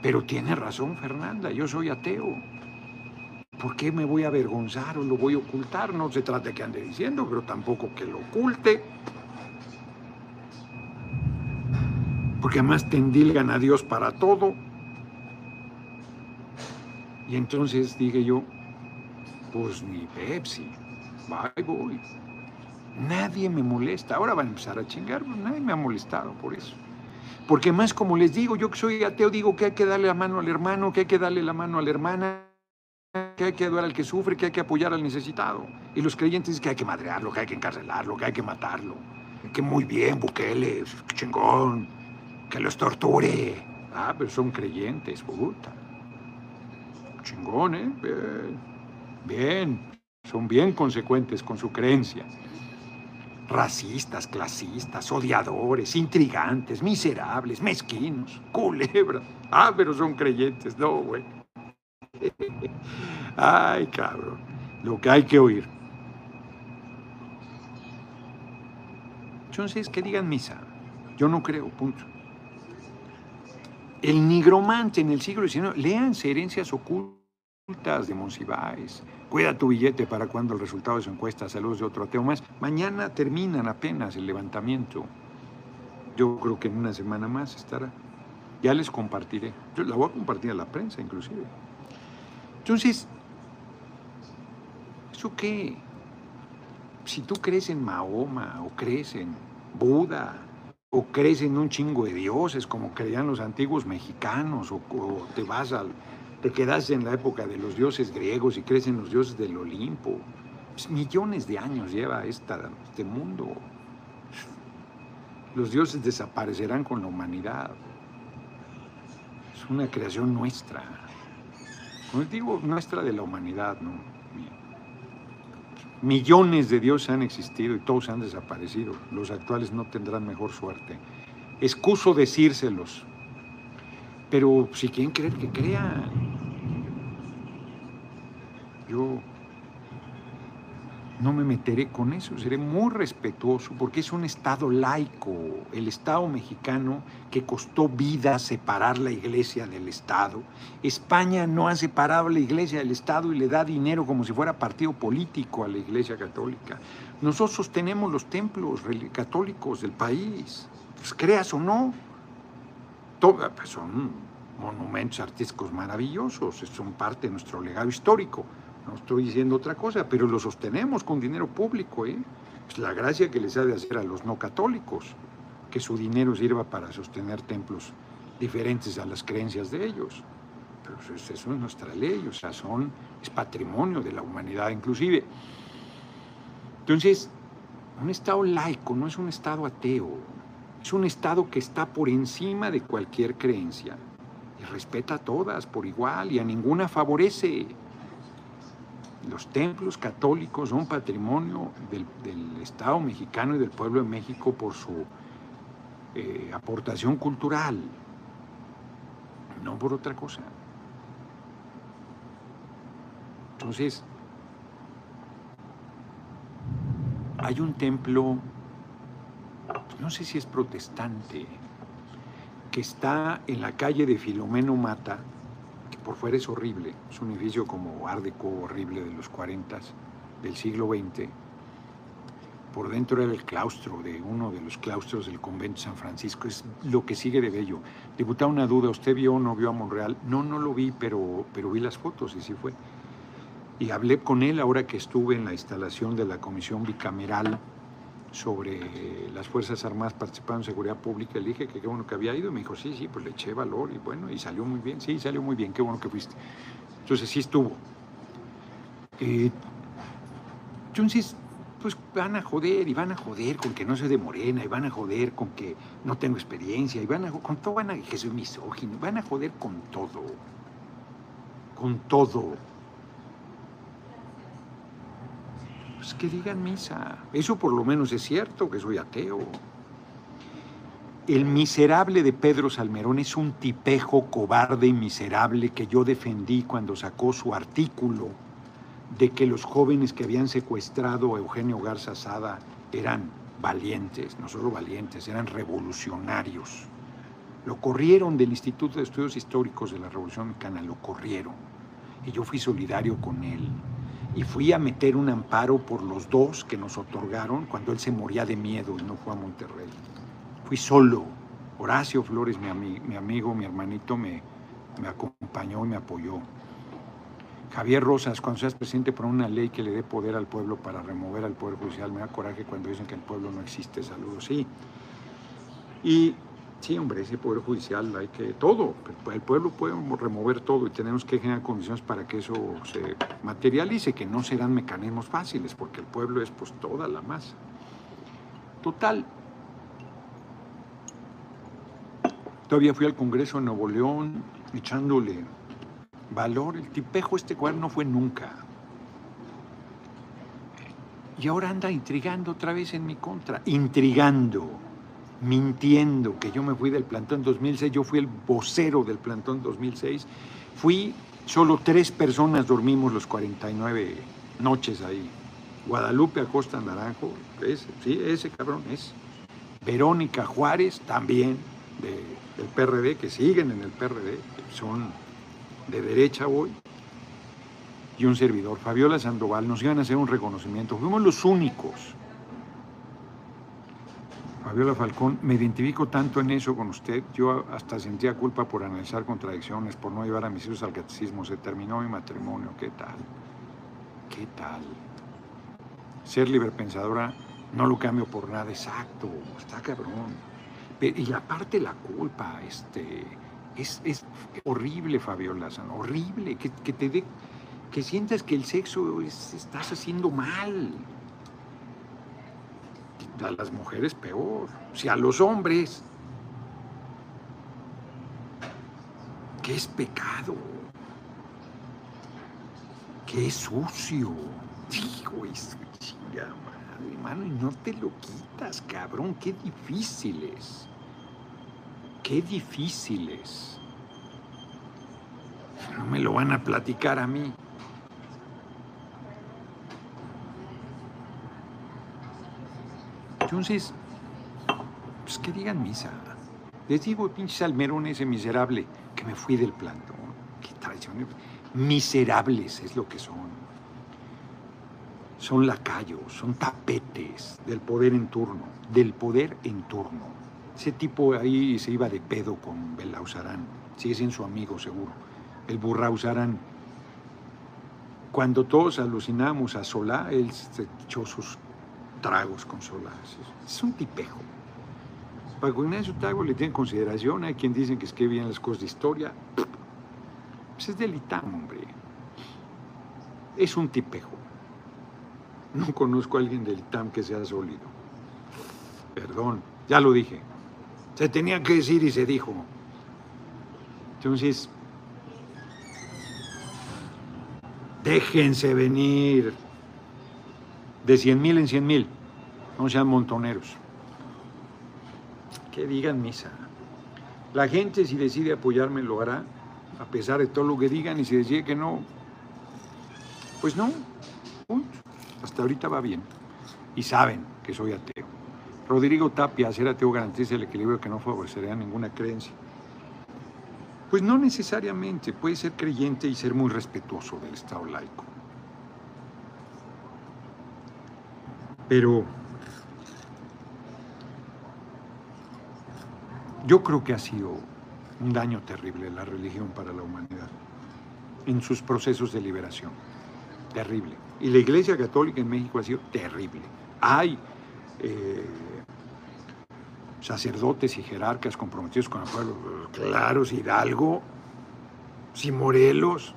Pero tiene razón Fernanda, yo soy ateo. ¿Por qué me voy a avergonzar o lo voy a ocultar? No se trata de que ande diciendo, pero tampoco que lo oculte. Porque además tendilgan a Dios para todo. Y entonces dije yo, pues ni Pepsi, bye voy. Nadie me molesta. Ahora van a empezar a chingar, pues nadie me ha molestado por eso. Porque más como les digo, yo que soy ateo, digo que hay que darle la mano al hermano, que hay que darle la mano a la hermana, que hay que ayudar al que sufre, que hay que apoyar al necesitado. Y los creyentes dicen que hay que madrearlo, que hay que encarcelarlo, que hay que matarlo. Que muy bien, Bukele, chingón, que los torture. Ah, pero son creyentes, puta. Chingón, ¿eh? Bien. Bien. Son bien consecuentes con su creencia racistas, clasistas, odiadores, intrigantes, miserables, mezquinos, culebras. Ah, pero son creyentes, no, güey. Ay, cabrón, lo que hay que oír. Entonces, que digan misa. Yo no creo, punto. El nigromante en el siglo XIX, lean herencias ocultas de Monsiváis, Cuida tu billete para cuando el resultado de su encuesta, saludos de otro ateo más. Mañana terminan apenas el levantamiento. Yo creo que en una semana más estará. Ya les compartiré. Yo la voy a compartir a la prensa inclusive. Entonces, ¿eso qué? Si tú crees en Mahoma o crees en Buda o crees en un chingo de dioses como creían los antiguos mexicanos o, te vas al te quedas en la época de los dioses griegos y crecen los dioses del Olimpo. Pues, millones de años lleva este mundo. Los dioses desaparecerán con la humanidad. Es una creación nuestra. Como digo, nuestra de la humanidad, ¿no? Millones de dioses han existido y todos han desaparecido. Los actuales no tendrán mejor suerte. Excuso decírselos. Pero si quieren creer, que crean. Yo no me meteré con eso, seré muy respetuoso porque es un Estado laico, el Estado mexicano que costó vida separar la iglesia del Estado. España no ha separado la iglesia del Estado y le da dinero como si fuera partido político a la iglesia católica. Nosotros tenemos los templos católicos del país, pues, creas o no, son monumentos artísticos maravillosos, son parte de nuestro legado histórico No estoy diciendo otra cosa, pero lo sostenemos con dinero público. ¿eh? Es la gracia que les ha de hacer a los no católicos, que su dinero sirva para sostener templos diferentes a las creencias de ellos. Pero eso es nuestra ley, o sea, son, es patrimonio de la humanidad inclusive. Entonces, un Estado laico no es un Estado ateo, es un Estado que está por encima de cualquier creencia y respeta a todas por igual y a ninguna favorece. Los templos católicos son patrimonio del, Estado mexicano y del pueblo de México por su eh, aportación cultural, no por otra cosa. Entonces, hay un templo, no sé si es protestante, que está en la calle de Filomeno Mata, que por fuera es horrible, es un edificio como Ardeco horrible de los 40 del siglo XX. Por dentro era el claustro de uno de los claustros del convento San Francisco, es lo que sigue de bello. Diputado, una duda, ¿usted vio o no vio a Monreal? No, no lo vi, pero, pero vi las fotos y sí fue. Y hablé con él ahora que estuve en la instalación de la comisión bicameral sobre las Fuerzas Armadas participando en seguridad pública. Le dije que qué bueno que había ido. Me dijo, sí, sí, pues le eché valor y bueno, y salió muy bien. Sí, salió muy bien, qué bueno que fuiste. Entonces sí estuvo. Eh, entonces, pues van a joder y van a joder con que no soy de morena y van a joder con que no tengo experiencia y van a con todo van a que soy misógino, van a joder con todo. Con todo. Pues que digan misa. Eso por lo menos es cierto, que soy ateo. El miserable de Pedro Salmerón es un tipejo cobarde y miserable que yo defendí cuando sacó su artículo de que los jóvenes que habían secuestrado a Eugenio Garza Sada eran valientes, no solo valientes, eran revolucionarios. Lo corrieron del Instituto de Estudios Históricos de la Revolución Mexicana, lo corrieron. Y yo fui solidario con él y fui a meter un amparo por los dos que nos otorgaron cuando él se moría de miedo y no fue a Monterrey. Fui solo. Horacio Flores, mi, mi amigo, mi hermanito, me, me acompañó y me apoyó. Javier Rosas, cuando seas presidente, por una ley que le dé poder al pueblo para remover al Poder Judicial. Me da coraje cuando dicen que el pueblo no existe. Saludos, sí. Y Sí, hombre, ese poder judicial hay que todo. El pueblo puede remover todo y tenemos que generar condiciones para que eso se materialice, que no serán mecanismos fáciles, porque el pueblo es pues toda la masa. Total. Todavía fui al Congreso de Nuevo León echándole valor. El tipejo este cual no fue nunca. Y ahora anda intrigando otra vez en mi contra. Intrigando mintiendo que yo me fui del plantón 2006, yo fui el vocero del plantón 2006, fui, solo tres personas dormimos los 49 noches ahí. Guadalupe Acosta Naranjo, ese, sí, ese cabrón es. Verónica Juárez, también del PRD, que siguen en el PRD, son de derecha hoy, y un servidor, Fabiola Sandoval, nos iban a hacer un reconocimiento. Fuimos los únicos Fabiola Falcón, me identifico tanto en eso con usted, yo hasta sentía culpa por analizar contradicciones, por no llevar a mis hijos al catecismo, se terminó mi matrimonio, ¿qué tal? ¿Qué tal? Ser librepensadora no lo cambio por nada, exacto, está cabrón. Y aparte la culpa, este, es, horrible, Fabiola, horrible, que, te dé, que sientas que el sexo estás haciendo mal, a las mujeres peor, si a los hombres, que es pecado, que es sucio. Digo, es chinga madre, hermano, y no te lo quitas, cabrón, qué difíciles, qué difíciles. No me lo van a platicar a mí. Entonces, pues que digan misa. Les digo, pinche Salmerón ese miserable, que me fui del plantón. Qué traición. Miserables es lo que son. Son lacayos, son tapetes del poder en turno, del poder en turno. Ese tipo ahí se iba de pedo con Belauzarán, sigue siendo su amigo seguro. El Burrauzarán Cuando todos alucinamos a Solá, él se echó sus tragos con Solá. Es un tipejo. Paco Ignacio Tago le tiene consideración, hay quien dicen que escribe bien las cosas de historia. Pues es del ITAM, hombre. Es un tipejo. No conozco a alguien del ITAM que sea sólido. Perdón, ya lo dije. Se tenía que decir y se dijo. Entonces, déjense venir de 100 mil en 100 mil. No sean montoneros. Que digan misa. La gente si decide apoyarme lo hará, a pesar de todo lo que digan, y si decide que no, pues no. Hasta ahorita va bien. Y saben que soy ateo. Rodrigo Tapia, ser ateo garantiza el equilibrio que no favorecería ninguna creencia. Pues no necesariamente, puede ser creyente y ser muy respetuoso del Estado laico. Pero yo creo que ha sido un daño terrible la religión para la humanidad en sus procesos de liberación. Terrible. Y la Iglesia Católica en México ha sido terrible. Hay eh, sacerdotes y jerarcas comprometidos con el pueblo, claros, Hidalgo, si Morelos,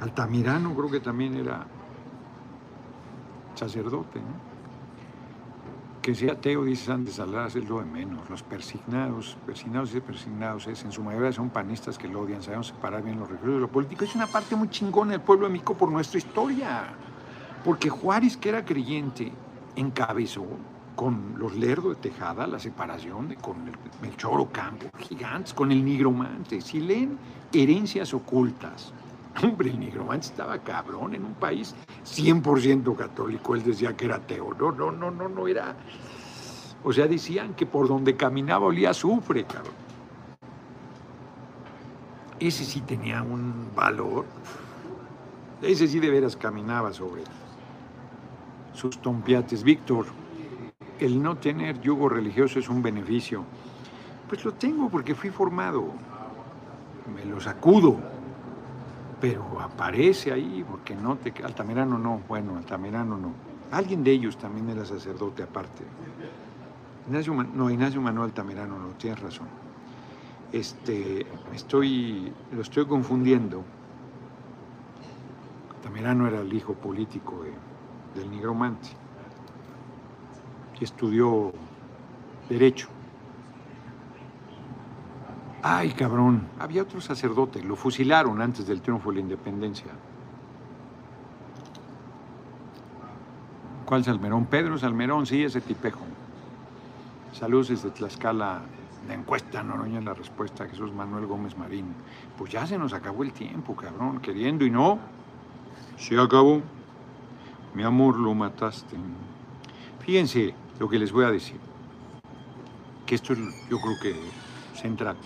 Altamirano creo que también era sacerdote, ¿no? Que sea ateo, dice Santos Salas, es lo de menos. Los persignados, persignados y persignados es, en su mayoría son panistas que lo odian, sabemos separar bien los religiosos de lo político. Es una parte muy chingona del pueblo de por nuestra historia. Porque Juárez, que era creyente, encabezó con los Lerdo de Tejada la separación con el Melchor Ocampo, gigantes, con el nigromante. Si leen herencias ocultas, hombre, el nigromante estaba cabrón en un país 100% católico. Él decía que era ateo. No, no, no, no, no era. O sea, decían que por donde caminaba olía azufre, cabrón. Ese sí tenía un valor. Ese sí de veras caminaba sobre sus tompiates. Víctor, el no tener yugo religioso es un beneficio. Pues lo tengo porque fui formado. Me lo sacudo. Pero aparece ahí porque no te... Altamirano no, bueno, Altamirano no. Alguien de ellos también era sacerdote aparte. Ignacio, no, Ignacio Manuel Altamirano no, tienes razón. Este, estoy, lo estoy confundiendo. Altamirano era el hijo político de del nigromante, estudió derecho. Ay, cabrón, había otro sacerdote, lo fusilaron antes del triunfo de la independencia. ¿Cuál Salmerón? Pedro Salmerón, sí, ese tipejo. Saludos desde Tlaxcala, la encuesta Noroña, la respuesta Jesús Manuel Gómez Marín. Pues ya se nos acabó el tiempo, cabrón, queriendo y no, se acabó. Mi amor, lo mataste. Fíjense lo que les voy a decir, que esto es yo creo que central.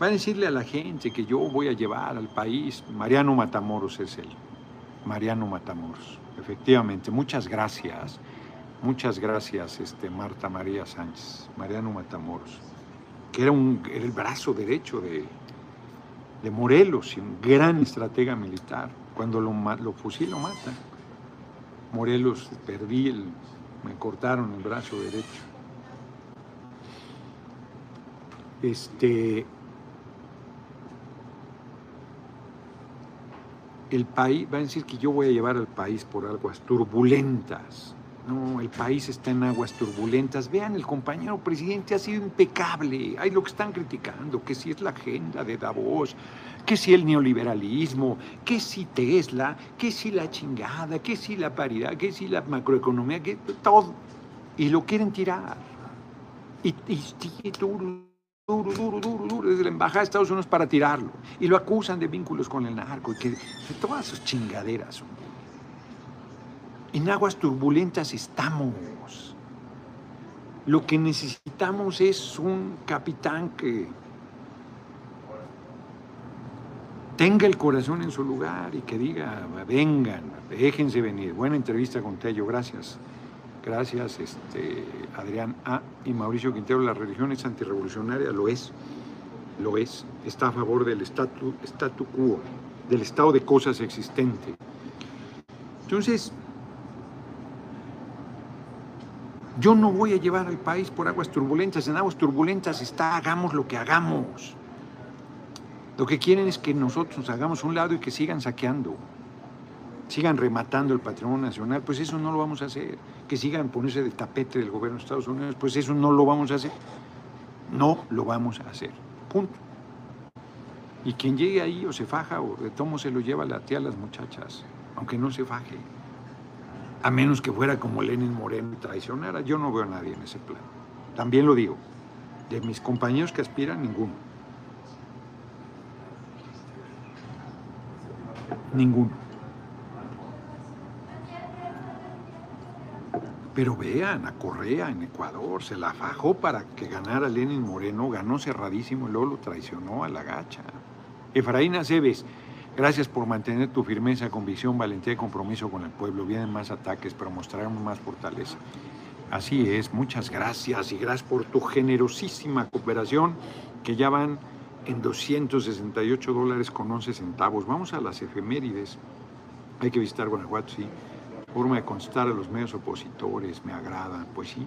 Va a decirle a la gente que yo voy a llevar al país, Mariano Matamoros es él, Mariano Matamoros, efectivamente, muchas gracias, muchas gracias este, Marta María Sánchez, Mariano Matamoros, que era, el brazo derecho de, Morelos y un gran estratega militar, cuando lo, lo fusil lo mata. Morelos perdí, me cortaron el brazo derecho. Este, el país, va a decir que yo voy a llevar al país por aguas turbulentas. No, el país está en aguas turbulentas. Vean, el compañero presidente ha sido impecable. Hay lo que están criticando, que si es la agenda de Davos, que si el neoliberalismo, que si Tesla, que si la chingada, que si la paridad, que si la macroeconomía, que todo. Y lo quieren tirar. Y, y duro, duro, duro, duro, duro, desde la Embajada de Estados Unidos para tirarlo. Y lo acusan de vínculos con el narco y que todas sus chingaderas. En aguas turbulentas estamos. Lo que necesitamos es un capitán que tenga el corazón en su lugar y que diga, vengan, déjense venir. Buena entrevista con Tello, gracias. Gracias, este, Adrián A. y Mauricio Quintero. La religión es antirrevolucionaria, lo es. lo es, está a favor del statu, statu quo, del estado de cosas existente. Entonces, yo no voy a llevar al país por aguas turbulentas, en aguas turbulentas está hagamos lo que hagamos. Lo que quieren es que nosotros nos hagamos un lado y que sigan saqueando, sigan rematando el patrimonio nacional, pues eso no lo vamos a hacer. Que sigan ponerse de tapete del gobierno de Estados Unidos, pues eso no lo vamos a hacer. No lo vamos a hacer. Punto. Y quien llegue ahí o se faja o de tomo se lo lleva la tía a las muchachas, aunque no se faje. A menos que fuera como Lenin Moreno y traicionara. Yo no veo a nadie en ese plan. También lo digo. De mis compañeros que aspiran, ninguno. Ninguno. Pero vean, a Correa en Ecuador se la fajó para que ganara Lenin Moreno, ganó cerradísimo y luego lo traicionó a la gacha. Efraín Aceves, gracias por mantener tu firmeza, convicción, valentía y compromiso con el pueblo. Vienen más ataques, pero mostraremos más fortaleza. Así es, muchas gracias y gracias por tu generosísima cooperación que ya van en 268 dólares con 11 centavos. Vamos a las efemérides. Hay que visitar Guanajuato, sí. Forma de contestar a los medios opositores, me agrada, pues sí.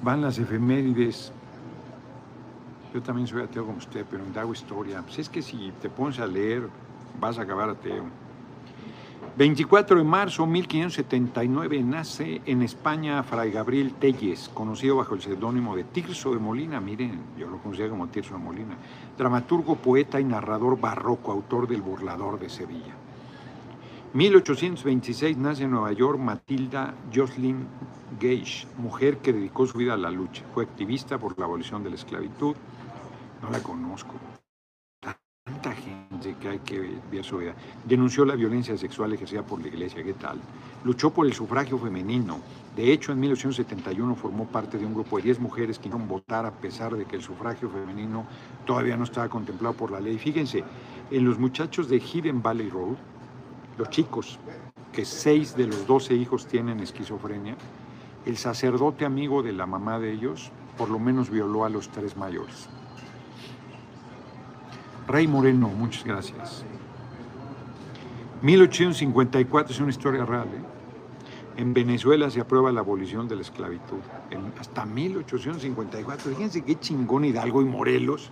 Van las efemérides. Yo también soy ateo como usted, pero me hago historia. Pues es que si te pones a leer, vas a acabar ateo. 24 de marzo de 1579 nace en España Fray Gabriel Telles, conocido bajo el seudónimo de Tirso de Molina. Miren, yo lo conocía como Tirso de Molina. Dramaturgo, poeta y narrador barroco, autor del Burlador de Sevilla. 1826 nace en Nueva York Matilda Jocelyn Gage, mujer que dedicó su vida a la lucha. Fue activista por la abolición de la esclavitud. No la conozco tanta gente que hay que ver su vida. Denunció la violencia sexual ejercida por la iglesia, ¿qué tal? Luchó por el sufragio femenino. De hecho, en 1871 formó parte de un grupo de 10 mujeres que iban votar a pesar de que el sufragio femenino todavía no estaba contemplado por la ley. Fíjense, en los muchachos de Hidden Valley Road, los chicos, que seis de los 12 hijos tienen esquizofrenia, el sacerdote amigo de la mamá de ellos por lo menos violó a los tres mayores. Rey Moreno, muchas gracias. 1854 es una historia real. ¿eh? En Venezuela se aprueba la abolición de la esclavitud. hasta 1854. Fíjense qué chingón Hidalgo y Morelos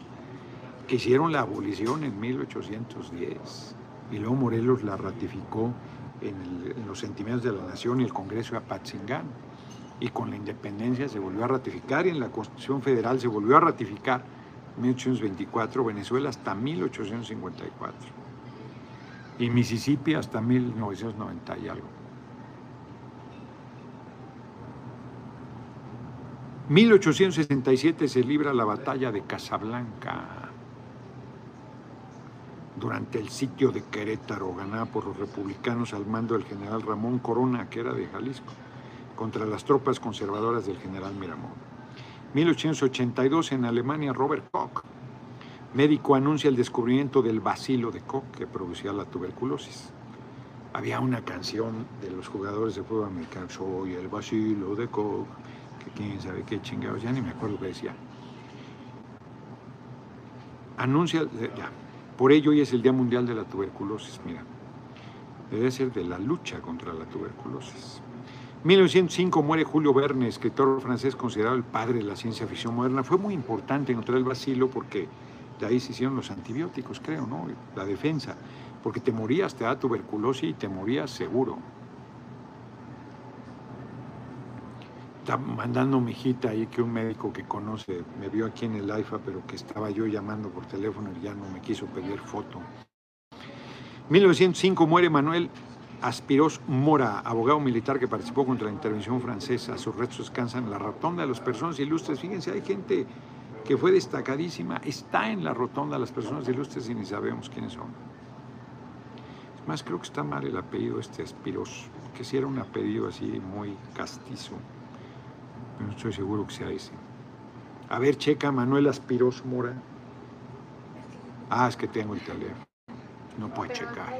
que hicieron la abolición en 1810. Y luego Morelos la ratificó en, los sentimientos de la nación y el Congreso de Apatzingán. Y con la independencia se volvió a ratificar y en la Constitución Federal se volvió a ratificar 1824, Venezuela hasta 1854 y Mississippi hasta 1990 y algo. 1867 se libra la batalla de Casablanca durante el sitio de Querétaro, ganada por los republicanos al mando del general Ramón Corona, que era de Jalisco, contra las tropas conservadoras del general Miramón. 1882 en Alemania, Robert Koch, médico, anuncia el descubrimiento del bacilo de Koch que producía la tuberculosis. Había una canción de los jugadores de fútbol americano, soy el bacilo de Koch, que quién sabe qué chingados, ya ni me acuerdo qué decía. Anuncia, ya, por ello hoy es el Día Mundial de la Tuberculosis, mira. Debe ser de la lucha contra la tuberculosis. 1905 muere Julio Verne, escritor francés considerado el padre de la ciencia ficción moderna. Fue muy importante encontrar el vacilo porque de ahí se hicieron los antibióticos, creo, ¿no? La defensa. Porque te morías, te da tuberculosis y te morías seguro. Está mandando mi hijita ahí que un médico que conoce me vio aquí en el AIFA, pero que estaba yo llamando por teléfono y ya no me quiso pedir foto. 1905 muere Manuel Aspiros Mora, abogado militar que participó contra la intervención francesa. Sus restos descansan en la rotonda de las personas ilustres. Fíjense, hay gente que fue destacadísima, está en la rotonda de las personas ilustres y ni sabemos quiénes son. Es más, creo que está mal el apellido este Aspiros, que si era un apellido así muy castizo. Pero no estoy seguro que sea ese. A ver, checa Manuel Aspiros Mora. Ah, es que tengo el teléfono. No puede checar.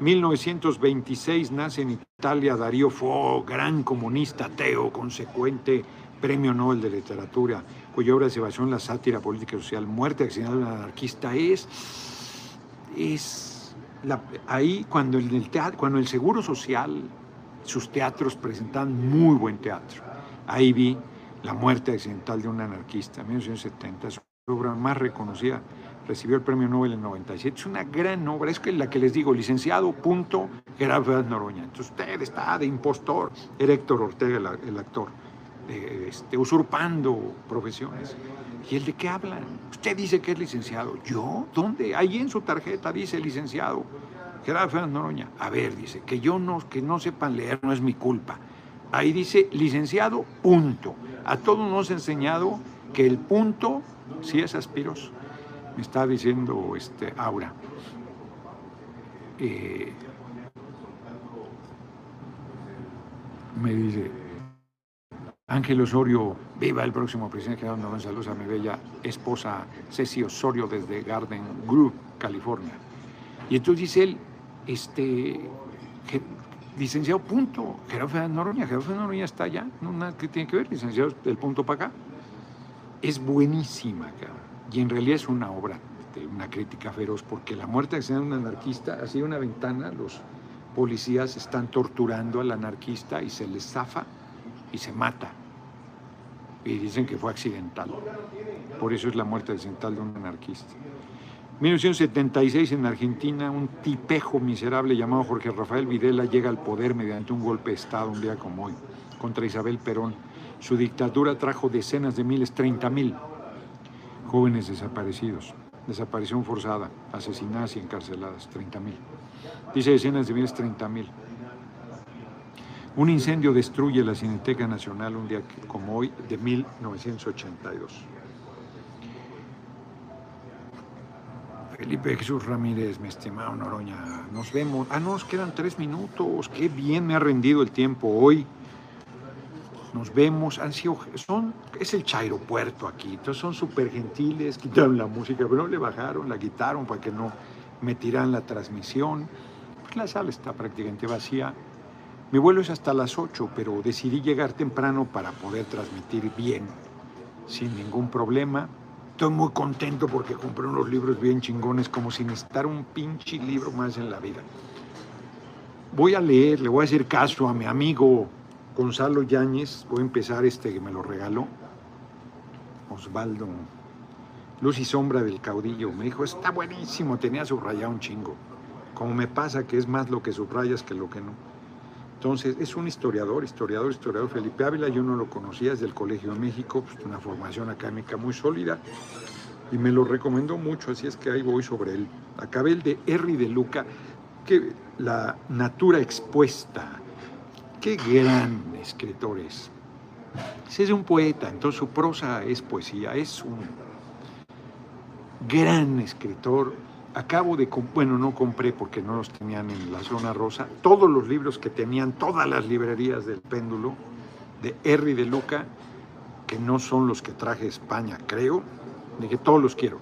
1926 nace en Italia Darío Fo, gran comunista ateo, consecuente premio Nobel de Literatura. cuya obra se basó en la sátira política y social, Muerte accidental de un anarquista, es, es ahí cuando en el teatro, cuando el Seguro Social, sus teatros presentaban muy buen teatro. Ahí vi La muerte accidental de un anarquista, en 1970, su obra más reconocida, recibió el premio Nobel en 97. Es una gran obra, es que la que les digo, licenciado, punto, Gerardo Noroña. Entonces usted está de impostor, era Héctor Ortega, el actor este, usurpando profesiones. ¿Y el de qué hablan? Usted dice que es licenciado. ¿Yo? ¿Dónde? Ahí en su tarjeta dice licenciado. Gerardo Fernández Noroña. A ver, dice, que yo no, que no sepan leer no es mi culpa. Ahí dice licenciado, punto. A todos nos ha enseñado que el punto sí es aspiros. Me está diciendo este, Aura. Eh, me dice, Ángel Osorio, viva el próximo presidente Gerardo un saludos a mi bella esposa Ceci Osorio desde Garden Grove, California. Y entonces dice él, este, licenciado punto, Gerardo Fernández Noroña, Noroña está allá, no nada que tiene que ver, licenciado del punto para acá. Es buenísima, y en realidad es una obra de una crítica feroz, porque la muerte de un anarquista ha sido una ventana, los policías están torturando al anarquista y se les zafa y se mata. Y dicen que fue accidental. Por eso es la muerte accidental de un anarquista. 1976 en Argentina, un tipejo miserable llamado Jorge Rafael Videla llega al poder mediante un golpe de Estado un día como hoy, contra Isabel Perón. Su dictadura trajo decenas de miles, 30 mil jóvenes desaparecidos, desaparición forzada, asesinadas y encarceladas, 30 mil. Dice decenas de miles, 30 mil. Un incendio destruye la Cineteca Nacional un día como hoy de 1982. Felipe Jesús Ramírez, mi estimado Noroña, nos vemos. Ah, nos quedan tres minutos. Qué bien me ha rendido el tiempo hoy. Nos vemos. Han sido, son, es el Puerto aquí. Entonces son súper gentiles. Quitaron la música, pero no le bajaron, la quitaron para que no me tiran la transmisión. La sala está prácticamente vacía. Mi vuelo es hasta las 8, pero decidí llegar temprano para poder transmitir bien, sin ningún problema. Estoy muy contento porque compré unos libros bien chingones, como sin estar un pinche libro más en la vida. Voy a leer, le voy a hacer caso a mi amigo Gonzalo Yáñez. Voy a empezar este que me lo regaló. Osvaldo. Luz y sombra del caudillo. Me dijo, está buenísimo, tenía subrayado un chingo. Como me pasa que es más lo que subrayas que lo que no. Entonces, es un historiador, historiador, historiador. Felipe Ávila, yo no lo conocía desde el Colegio de México, pues, una formación académica muy sólida, y me lo recomendó mucho, así es que ahí voy sobre él. Acabé el de Henry de Luca, que la natura expuesta, qué gran escritor es. Es un poeta, entonces su prosa es poesía, es un gran escritor, acabo de, bueno, no compré porque no los tenían en la zona rosa, todos los libros que tenían todas las librerías del péndulo de Henry de Luca, que no son los que traje España, creo, que todos los quiero.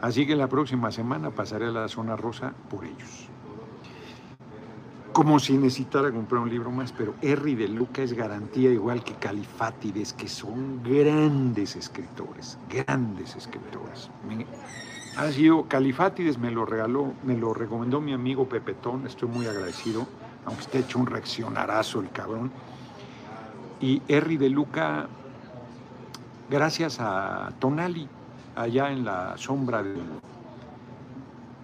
Así que la próxima semana pasaré a la zona rosa por ellos. Como si necesitara comprar un libro más, pero Henry de Luca es garantía igual que Califátides, que son grandes escritores, grandes escritores ha sido Califátides, me lo regaló, me lo recomendó mi amigo Pepetón, estoy muy agradecido, aunque esté hecho un reaccionarazo el cabrón. Y Henry de Luca, gracias a Tonali, allá en la sombra del,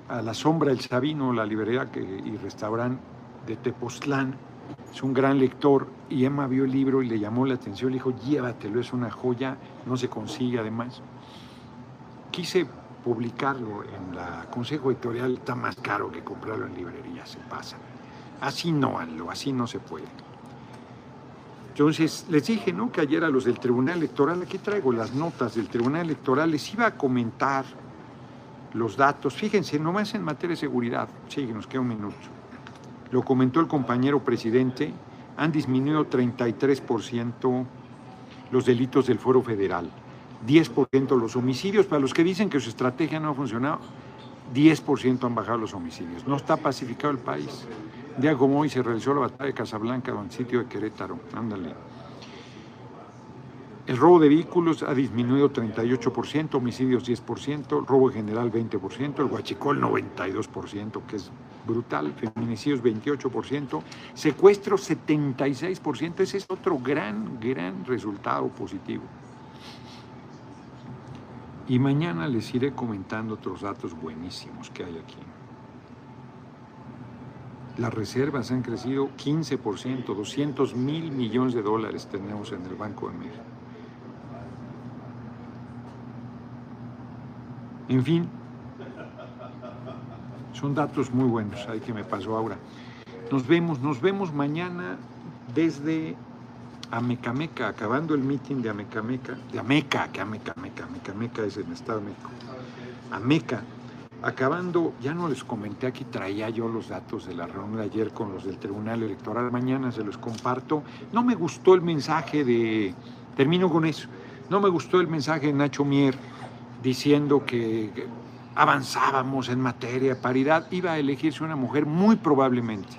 a la sombra del Sabino, la librería y restaurante de Tepoztlán, es un gran lector y Emma vio el libro y le llamó la atención, le dijo, llévatelo, es una joya, no se consigue además. Quise publicarlo en la Consejo Editorial está más caro que comprarlo en librería, se pasa. Así no, así no se puede. Entonces, les dije, ¿no? Que ayer a los del Tribunal Electoral, aquí traigo las notas del Tribunal Electoral, les iba a comentar los datos. Fíjense, nomás en materia de seguridad, sí, nos queda un minuto. Lo comentó el compañero presidente, han disminuido 33% los delitos del Foro Federal. 10% los homicidios. Para los que dicen que su estrategia no ha funcionado, 10% han bajado los homicidios. No está pacificado el país. Día como hoy se realizó la batalla de Casablanca, en sitio de Querétaro. Ándale. El robo de vehículos ha disminuido 38%, homicidios 10%, robo en general 20%, el huachicol 92%, que es brutal, feminicidios 28%, secuestros 76%, ese es otro gran, gran resultado positivo. Y mañana les iré comentando otros datos buenísimos que hay aquí. Las reservas han crecido 15%, 200 mil millones de dólares tenemos en el Banco de México. En fin, son datos muy buenos, ahí que me pasó ahora. Nos vemos, nos vemos mañana desde Amecameca, acabando el meeting de Amecameca, de Ameca, que Amecameca, Amecameca es en Estado de México. Ameca, acabando, ya no les comenté, aquí traía yo los datos de la reunión de ayer con los del Tribunal Electoral, mañana se los comparto. No me gustó el mensaje de, termino con eso, no me gustó el mensaje de Nacho Mier diciendo que avanzábamos en materia de paridad, iba a elegirse una mujer muy probablemente,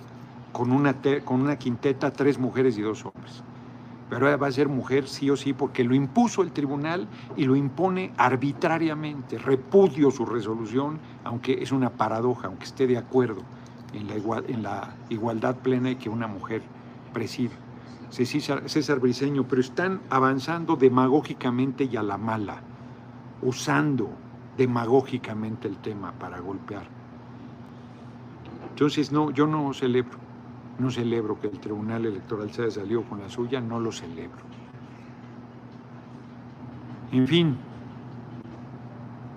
con una, con una quinteta, tres mujeres y dos hombres. Pero va a ser mujer sí o sí porque lo impuso el tribunal y lo impone arbitrariamente. Repudio su resolución, aunque es una paradoja, aunque esté de acuerdo en la, igual, en la igualdad plena y que una mujer presida. César, César Briceño, pero están avanzando demagógicamente y a la mala usando demagógicamente el tema para golpear. Entonces, no, yo no celebro, no celebro que el Tribunal Electoral se haya salido con la suya, no lo celebro. En fin,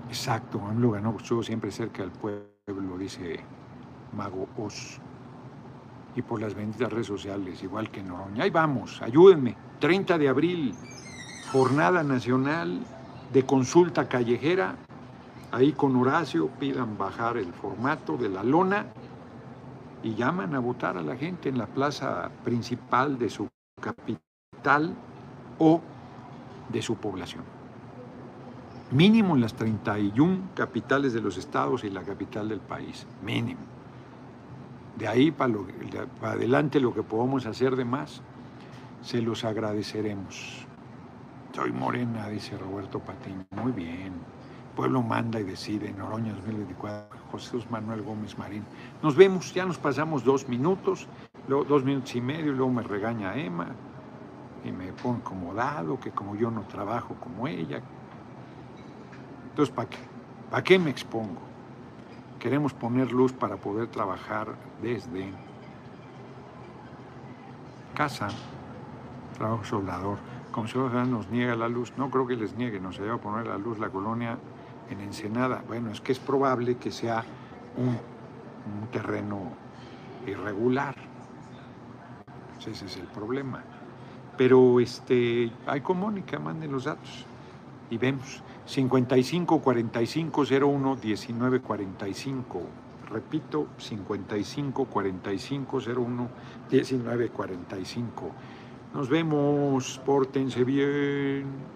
exacto, AMLO ganó, estuvo siempre cerca del pueblo, dice Mago Oz. Y por las benditas redes sociales, igual que Noroña. Ahí vamos, ayúdenme. 30 de abril, Jornada Nacional de consulta callejera. Ahí con Horacio pidan bajar el formato de la lona y llaman a votar a la gente en la plaza principal de su capital o de su población. Mínimo en las 31 capitales de los estados y la capital del país. Mínimo. De ahí para, adelante lo que podamos hacer de más, se los agradeceremos. Soy morena, dice Roberto Patiño. Muy bien. Pueblo manda y decide. Noroña 2024. José Manuel Gómez Marín. Nos vemos, ya nos pasamos dos minutos, luego dos minutos y medio, y luego me regaña Emma y me pone incomodado, que como yo no trabajo como ella. Entonces, ¿para qué? ¿Para qué me expongo? Queremos poner luz para poder trabajar desde casa, trabajo soldador como Ciudad nos niega la luz. No creo que les niegue, nos va a poner la luz la colonia en Ensenada. Bueno, es que es probable que sea un, terreno irregular. ese es el problema. Pero este, hay con Mónica, manden los datos y vemos. 55 45 01 19 45. Repito, 55 45 01 19 45. Nos vemos, pórtense bien.